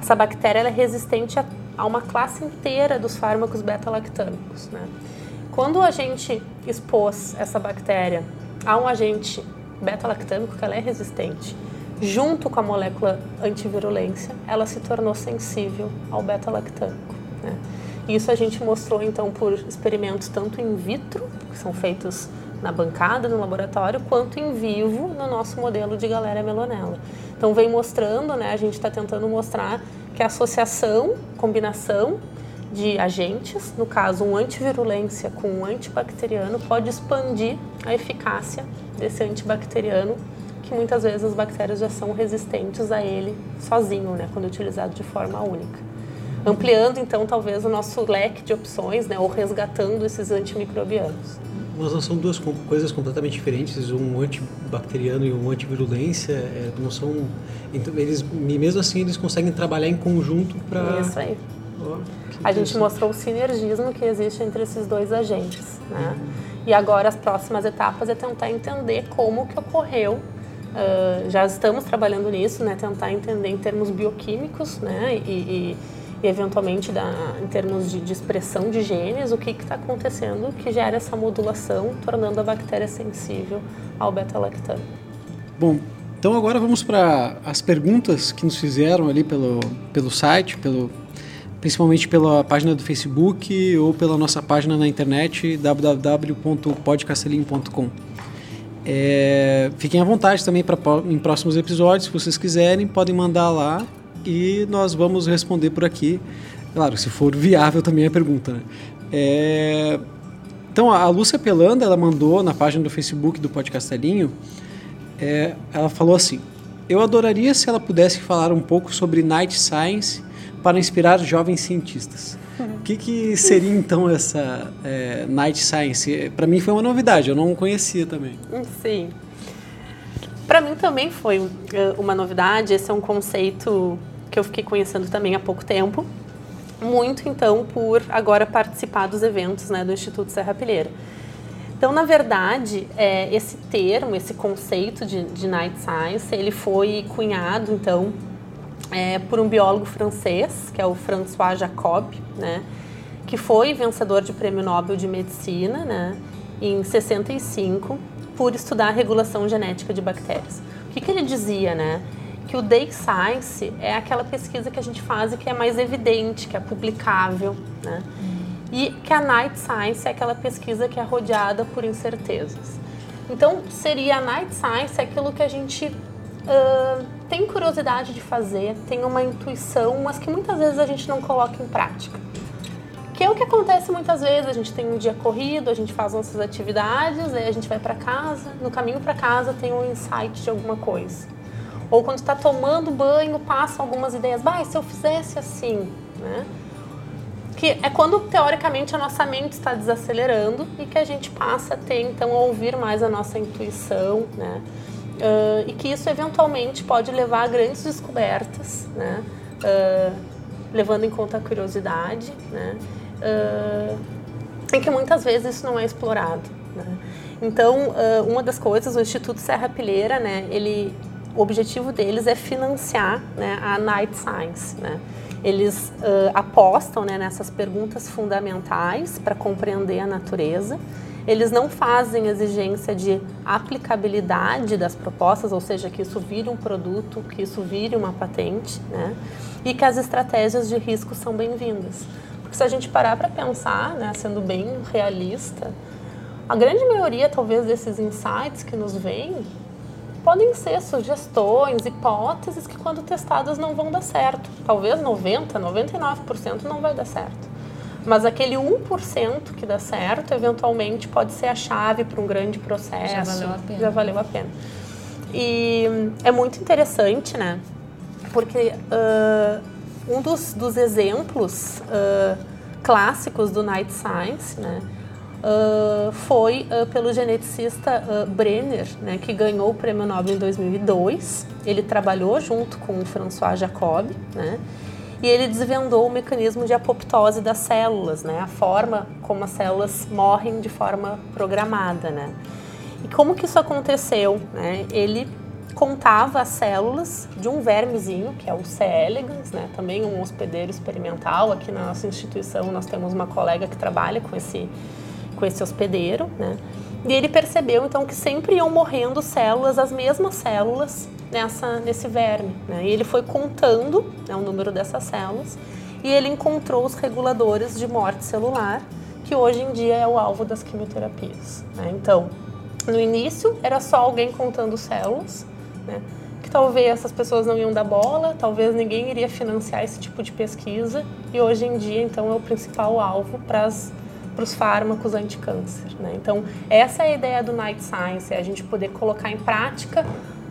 Essa bactéria é resistente a uma classe inteira dos fármacos beta-lactâmicos, né? Quando a gente expôs essa bactéria a um agente beta-lactâmico, que ela é resistente, junto com a molécula antivirulência, ela se tornou sensível ao beta-lactâmico. Né? Isso a gente mostrou então por experimentos tanto in vitro, que são feitos na bancada, no laboratório, quanto em vivo no nosso modelo de galera melonella. Então vem mostrando, né, a gente está tentando mostrar que a associação, combinação de agentes, no caso um antivirulência com um antibacteriano, pode expandir a eficácia desse antibacteriano, que muitas vezes as bactérias já são resistentes a ele sozinho, né, quando utilizado de forma única. Ampliando então talvez o nosso leque de opções, né, ou resgatando esses antimicrobianos. Mas não são duas coisas completamente diferentes, um antibacteriano e um antivirulência, é, não são, então eles mesmo assim eles conseguem trabalhar em conjunto para Isso aí. A gente mostrou o sinergismo que existe entre esses dois agentes, né? E agora as próximas etapas é tentar entender como que ocorreu Uh, já estamos trabalhando nisso, né? Tentar entender em termos bioquímicos, né? E, e, e eventualmente da, em termos de, de, expressão de genes, o que está acontecendo que gera essa modulação, tornando a bactéria sensível ao beta-lactano. Bom, então agora vamos para as perguntas que nos fizeram ali pelo, pelo site, pelo, principalmente pela página do Facebook ou pela nossa página na internet www.podcastelim.com. É, fiquem à vontade também para em próximos episódios, se vocês quiserem, podem mandar lá e nós vamos responder por aqui. Claro, se for viável também a pergunta. Né? É... Então, a Lúcia Pelanda, ela mandou na página do Facebook do Podcastelinho, é, ela falou assim, eu adoraria se ela pudesse falar um pouco sobre Night Science para inspirar jovens cientistas. O que, que seria então essa é, Night Science? Para mim foi uma novidade, eu não conhecia também. Sim. Para mim também foi eh, uma novidade, esse é um conceito que eu fiquei conhecendo também há pouco tempo. Muito, então, por agora participar dos eventos né, do Instituto Serra Pilheira. Então, na verdade, é, esse termo, esse conceito de, de Night Science, ele foi cunhado, então, é, por um biólogo francês, que é o François Jacob, né, que foi vencedor de Prêmio Nobel de Medicina né, em 65, por estudar a regulação genética de bactérias. O que, que ele dizia, né? que o Day Science é aquela pesquisa que a gente faz e que é mais evidente, que é publicável, né? E que a Night Science é aquela pesquisa que é rodeada por incertezas. Então, seria a Night Science aquilo que a gente uh, tem curiosidade de fazer, tem uma intuição, mas que muitas vezes a gente não coloca em prática. Que é o que acontece muitas vezes, a gente tem um dia corrido, a gente faz nossas atividades, aí a gente vai para casa, no caminho para casa tem um insight de alguma coisa. Ou quando está tomando banho, passam algumas ideias. Bah, se eu fizesse assim, né? Que é quando, teoricamente, a nossa mente está desacelerando e que a gente passa a ter, então, a ouvir mais a nossa intuição, né? Uh, e que isso, eventualmente, pode levar a grandes descobertas, né? Uh, levando em conta a curiosidade, né? Uh, e que muitas vezes isso não é explorado, né? Então, uma das coisas, o Instituto Serra Pilheira, né? Ele o objetivo deles é financiar né, a Night Science. Né? Eles apostam né, nessas perguntas fundamentais para compreender a natureza. Eles não fazem exigência de aplicabilidade das propostas, ou seja, que isso vire um produto, que isso vire uma patente, né? e que as estratégias de risco são bem-vindas. Porque se a gente parar para pensar, né, sendo bem realista, a grande maioria, talvez, desses insights que nos vêm podem ser sugestões, hipóteses que quando testadas não vão dar certo. Talvez 90, 99% não vai dar certo. Mas aquele 1% que dá certo, eventualmente pode ser a chave para um grande processo. Já valeu a pena. Já valeu a pena. E é muito interessante, né? Porque uh, um dos, dos exemplos uh, clássicos do Night Science, né? uh, foi uh, pelo geneticista uh, Brenner, né, que ganhou o Prêmio Nobel em 2002. Ele trabalhou junto com o François Jacob, né, e ele desvendou o mecanismo de apoptose das células, né, a forma como as células morrem de forma programada. Né. E como que isso aconteceu? Né? Ele contava as células de um vermezinho, que é o C. elegans, né? também um hospedeiro experimental. Aqui na nossa instituição nós temos uma colega que trabalha com esse com esse hospedeiro, né? E ele percebeu então que sempre iam morrendo células, as mesmas células nessa nesse verme. Né? E ele foi contando né, o número dessas células e ele encontrou os reguladores de morte celular, que hoje em dia é o alvo das quimioterapias. Né? Então, no início era só alguém contando células, né? que talvez essas pessoas não iam dar bola, talvez ninguém iria financiar esse tipo de pesquisa e hoje em dia então é o principal alvo para as para os fármacos anticâncer. Né? Então, essa é a ideia do Night Science, é a gente poder colocar em prática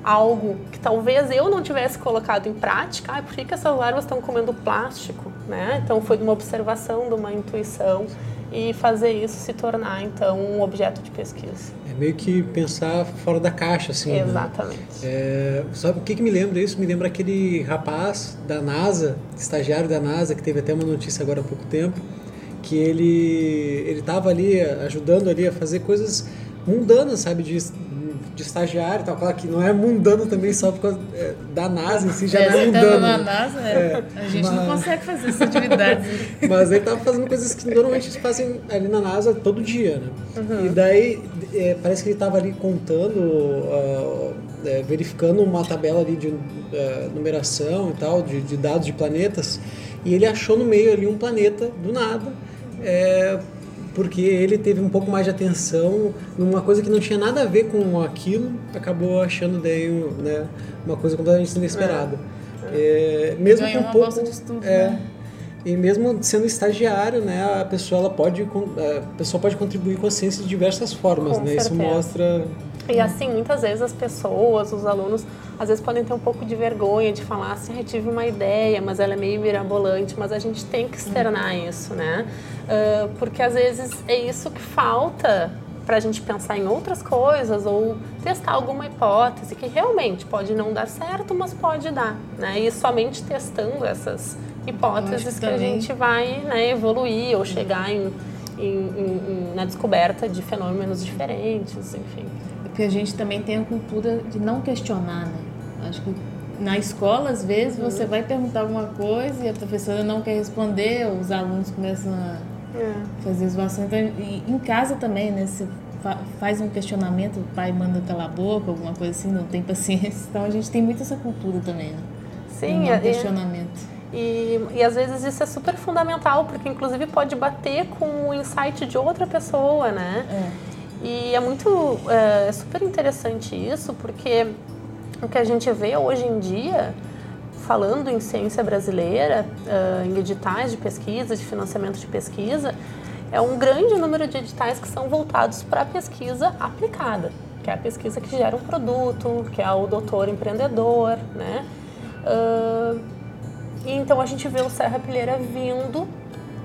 algo que talvez eu não tivesse colocado em prática. Ah, por que, que essas larvas estão comendo plástico? Né? Então, foi de uma observação, de uma intuição e fazer isso se tornar então um objeto de pesquisa. É meio que pensar fora da caixa, assim. Né? Exatamente. Né? É, sabe o que, que me lembra isso? Me lembra aquele rapaz da NASA, estagiário da NASA, que teve até uma notícia agora há pouco tempo, que ele ele estava ali ajudando ali a fazer coisas mundanas, sabe, de, de estagiário e tal. Claro que não é mundano também só por causa é, da NASA em si, já é, não é mundano. na NASA, é. é. a gente mas... não consegue fazer essas atividades. mas ele estava fazendo coisas que normalmente se fazem ali na NASA todo dia, né? Uhum. E daí é, parece que ele estava ali contando, uh, verificando uma tabela ali de uh, numeração e tal, de, de dados de planetas, e ele achou no meio ali um planeta do nada é, porque ele teve um pouco mais de atenção numa coisa que não tinha nada a ver com aquilo, acabou achando daí né, uma coisa completamente inesperada. É. É, mesmo com um pouco, de estudo, é, né? E mesmo sendo estagiário, né, a pessoa ela pode a pessoa pode contribuir com a ciência de diversas formas, com né? Certeza. Isso mostra e assim, muitas vezes as pessoas, os alunos, às vezes podem ter um pouco de vergonha de falar assim, ah, tive uma ideia, mas ela é meio mirabolante, mas a gente tem que externar uhum. isso, né? Uh, porque às vezes é isso que falta para a gente pensar em outras coisas ou testar alguma hipótese que realmente pode não dar certo, mas pode dar, né? E somente testando essas hipóteses que, que a gente vai né, evoluir ou chegar em, em, em, na descoberta de fenômenos diferentes, enfim porque a gente também tem a cultura de não questionar, né? Acho que na escola, às vezes, uhum. você vai perguntar alguma coisa e a professora não quer responder, os alunos começam a é. fazer zoação. Então, e em casa também, né? Você faz um questionamento, o pai manda calar a boca, alguma coisa assim, não tem paciência. Então a gente tem muito essa cultura também, né? Sim, um questionamento. E, e às vezes isso é super fundamental, porque inclusive pode bater com o insight de outra pessoa, né? É. E é muito, é, é super interessante isso, porque o que a gente vê hoje em dia, falando em ciência brasileira, uh, em editais de pesquisa, de financiamento de pesquisa, é um grande número de editais que são voltados para a pesquisa aplicada, que é a pesquisa que gera um produto, que é o doutor empreendedor, né? Uh, então a gente vê o Serra Pilheira vindo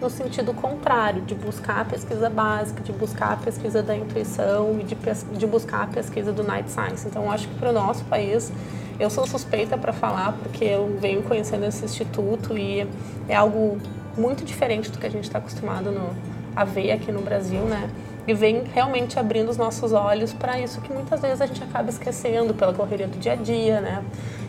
no sentido contrário, de buscar a pesquisa básica, de buscar a pesquisa da intuição e de, de buscar a pesquisa do Night Science. Então, acho que para o nosso país, eu sou suspeita para falar, porque eu venho conhecendo esse instituto e é algo muito diferente do que a gente está acostumado no, a ver aqui no Brasil, né? E vem realmente abrindo os nossos olhos para isso que muitas vezes a gente acaba esquecendo pela correria do dia a dia, né?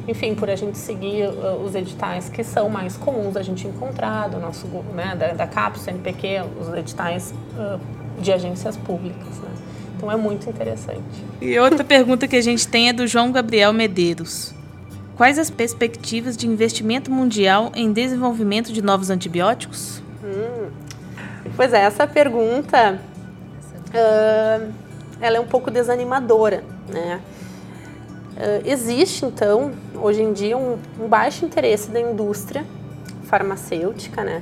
Enfim, por a gente seguir uh, os editais que são mais comuns a gente encontrar, do nosso, né, da, da CAPES, CNPq, os editais uh, de agências públicas, né? Então é muito interessante. E outra pergunta que a gente tem é do João Gabriel Medeiros. Quais as perspectivas de investimento mundial em desenvolvimento de novos antibióticos? Hum, pois é, essa pergunta uh, ela é um pouco desanimadora, né? Uh, existe, então, hoje em dia, um, um, baixo interesse da indústria farmacêutica né,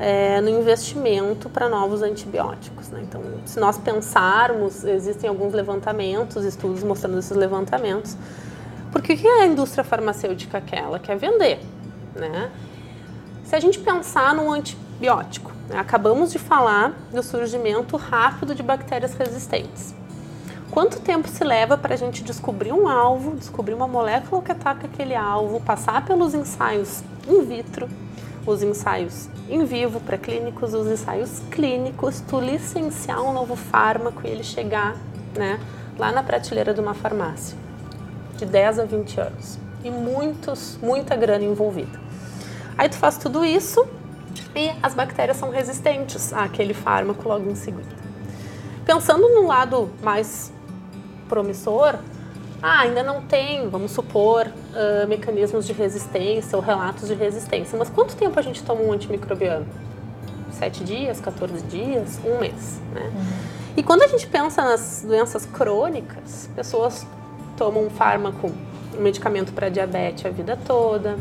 é, no investimento para novos antibióticos. Né? Então, se nós pensarmos, existem alguns levantamentos, estudos mostrando esses levantamentos. Por que, que a indústria farmacêutica quer? Ela quer vender. Né? Se a gente pensar num antibiótico, né, acabamos de falar do surgimento rápido de bactérias resistentes. Quanto tempo se leva para a gente descobrir um alvo, descobrir uma molécula que ataca aquele alvo, passar pelos ensaios in vitro, os ensaios em vivo pré-clínicos, os ensaios clínicos, tu licenciar um novo fármaco e ele chegar né, lá na prateleira de uma farmácia, de 10 a 20 anos. E muitos, muita grana envolvida. Aí tu faz tudo isso e as bactérias são resistentes àquele fármaco logo em seguida. Pensando no lado mais promissor, ah, ainda não tem, vamos supor, uh, mecanismos de resistência ou relatos de resistência. Mas quanto tempo a gente toma um antimicrobiano? Sete dias, 14 dias, um mês, né? Uhum. E quando a gente pensa nas doenças crônicas, pessoas tomam um fármaco, um medicamento para diabetes a vida toda,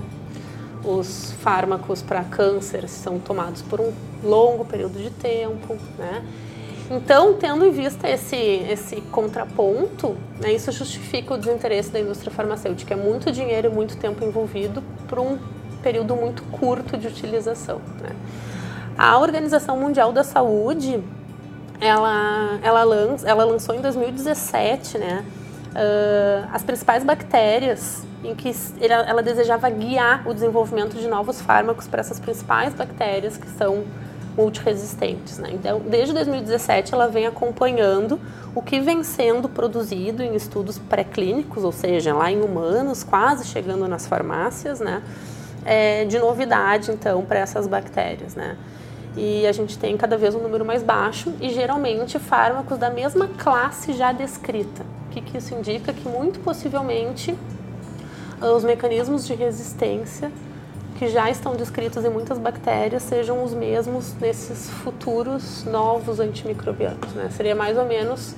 os fármacos para câncer são tomados por um longo período de tempo, né? Então, tendo em vista esse, esse contraponto, né, isso justifica o desinteresse da indústria farmacêutica. É muito dinheiro e muito tempo envolvido por um período muito curto de utilização. Né? A Organização Mundial da Saúde, ela, ela, ela lançou em 2017 né, uh, as principais bactérias em que ela, ela desejava guiar o desenvolvimento de novos fármacos para essas principais bactérias que são multiresistentes. Né? Então, desde 2017, ela vem acompanhando o que vem sendo produzido em estudos pré-clínicos, ou seja, lá em humanos, quase chegando nas farmácias, né? É, de novidade, então, para essas bactérias. Né? E a gente tem cada vez um número mais baixo e geralmente fármacos da mesma classe já descrita. O que, que isso indica? Que muito possivelmente os mecanismos de resistência que já estão descritos em muitas bactérias sejam os mesmos nesses futuros novos antimicrobianos. Né? Seria mais ou menos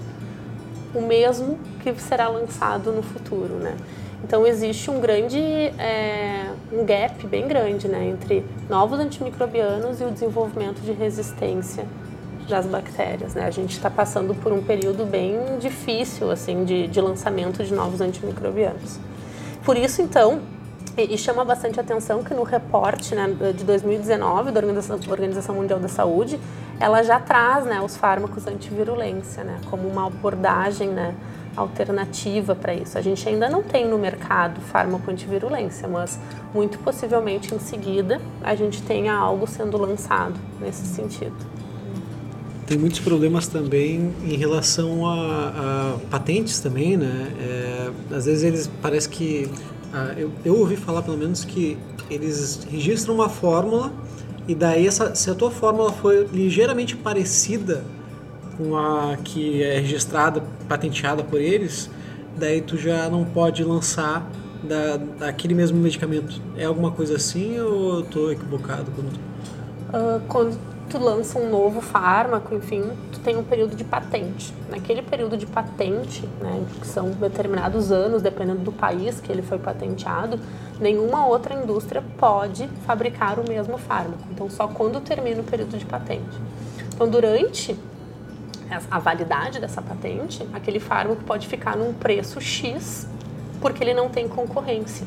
o mesmo que será lançado no futuro. Né? Então existe um grande é, um gap bem grande né, entre novos antimicrobianos e o desenvolvimento de resistência das bactérias. Né? A gente está passando por um período bem difícil assim de, de lançamento de novos antimicrobianos. Por isso, então, e, chama bastante atenção que no reporte né, de 2019 da Organização, Organização, Mundial da Saúde, ela já traz né, os fármacos antivirulência né, como uma abordagem né, alternativa para isso. A gente ainda não tem no mercado fármaco antivirulência, mas muito possivelmente em seguida a gente tenha algo sendo lançado nesse sentido. Tem muitos problemas também em relação a, a patentes também, né? É, às vezes eles parece que ah, eu, eu, ouvi falar pelo menos que eles registram uma fórmula e daí essa, se a tua fórmula foi ligeiramente parecida com a que é registrada, patenteada por eles, daí tu já não pode lançar da, daquele mesmo medicamento. É alguma coisa assim ou eu estou equivocado? Quando... Uh, quando tu lança um novo fármaco, enfim, tu tem um período de patente. Naquele período de patente, né, que são determinados anos, dependendo do país que ele foi patenteado, nenhuma outra indústria pode fabricar o mesmo fármaco. Então, só quando termina o período de patente. Então, durante a validade dessa patente, aquele fármaco pode ficar num preço X, porque ele não tem concorrência.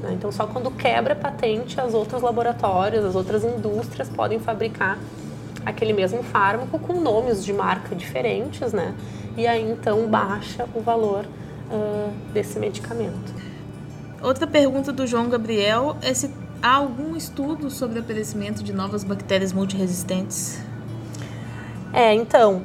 Né? Então, só quando quebra a patente, as outros laboratórios, as outras indústrias podem fabricar aquele mesmo fármaco com nomes de marca diferentes, né? E aí então baixa o valor uh, desse medicamento. Outra pergunta do João Gabriel é se há algum estudo sobre o aparecimento de novas bactérias multiresistentes? É, então,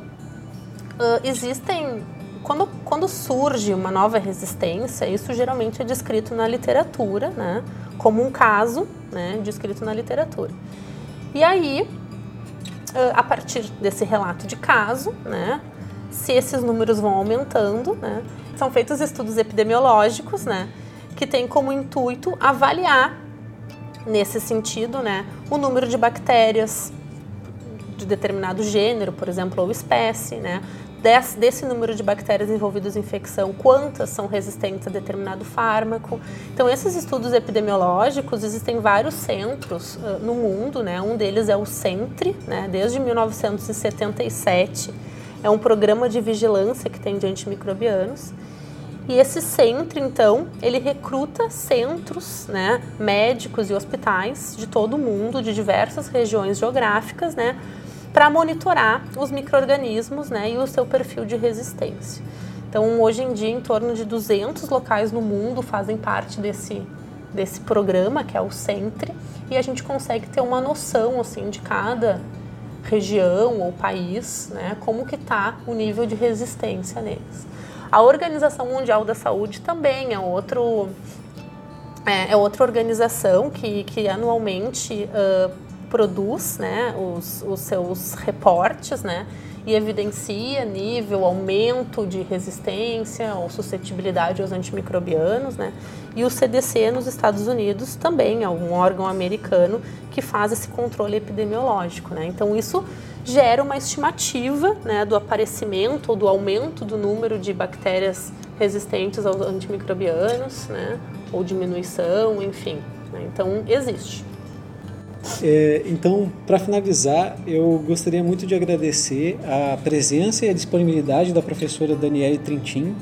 uh, existem quando, quando surge uma nova resistência, isso geralmente é descrito na literatura, né? Como um caso, né? Descrito na literatura. E aí, a partir desse relato de caso, né? Se esses números vão aumentando, né? São feitos estudos epidemiológicos, né? Que tem como intuito avaliar, nesse sentido, né? O número de bactérias de determinado gênero, por exemplo, ou espécie, né? Desse, desse número de bactérias envolvidas em infecção, quantas são resistentes a determinado fármaco. Então, esses estudos epidemiológicos, existem vários centros uh, no mundo, né? Um deles é o CENTRE, né? Desde 1977, é um programa de vigilância que tem de antimicrobianos. E esse centro, então, ele recruta centros, né, médicos e hospitais de todo o mundo, de diversas regiões geográficas, né, para monitorar os micro-organismos né, e o seu perfil de resistência. Então, hoje em dia, em torno de 200 locais no mundo fazem parte desse, desse programa, que é o CENTRE, e a gente consegue ter uma noção assim, de cada região ou país, né, como que está o nível de resistência neles. A Organização Mundial da Saúde também é outro é, é outra organização que, que anualmente uh, produz né, os, os seus reportes, né, e evidencia nível, aumento de resistência ou suscetibilidade aos antimicrobianos, né? E o CDC nos Estados Unidos também é um órgão americano que faz esse controle epidemiológico, né? Então isso gera uma estimativa né, do aparecimento ou do aumento do número de bactérias resistentes aos antimicrobianos, né, ou diminuição, enfim. Né, então, existe. É, então, para finalizar, eu gostaria muito de agradecer a presença e a disponibilidade da professora Daniele Trintin.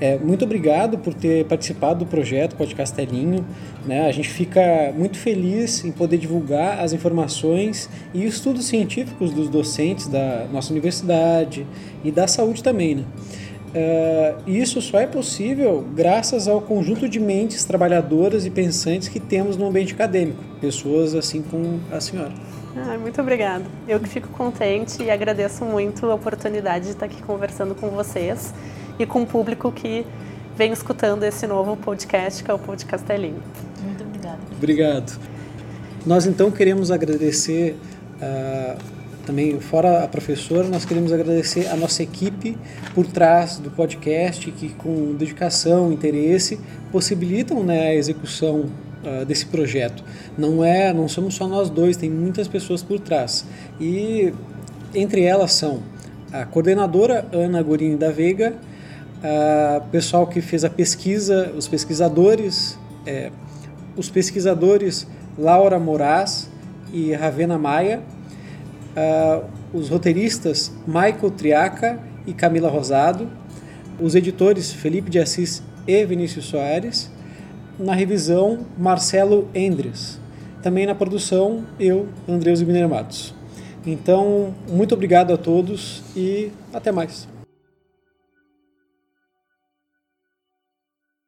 É, muito obrigado por ter participado do projeto Podcastelinho. Né? A gente fica muito feliz em poder divulgar as informações e estudos científicos dos docentes da nossa universidade e da saúde também. Né? Uh, isso só é possível graças ao conjunto de mentes trabalhadoras e pensantes que temos no ambiente acadêmico, pessoas assim como a senhora. Ah, muito obrigada. Eu que fico contente e agradeço muito a oportunidade de estar aqui conversando com vocês e com o público que vem escutando esse novo podcast, que é o Podcastelinho. Muito obrigada. Obrigado. Nós então queremos agradecer uh, também, fora a professora, nós queremos agradecer a nossa equipe por trás do podcast, que com dedicação, interesse, possibilitam né, a execução uh, desse projeto. Não é, não somos só nós dois, tem muitas pessoas por trás. E entre elas são a coordenadora Ana Gorini da Veiga, o pessoal que fez a pesquisa, os pesquisadores, é, os pesquisadores Laura Moraz e Ravena Maia, uh, os roteiristas Michael Triaca e Camila Rosado, os editores Felipe de Assis e Vinícius Soares, na revisão Marcelo Endres, também na produção eu, Andreu Zibiner Matos. Então, muito obrigado a todos e até mais.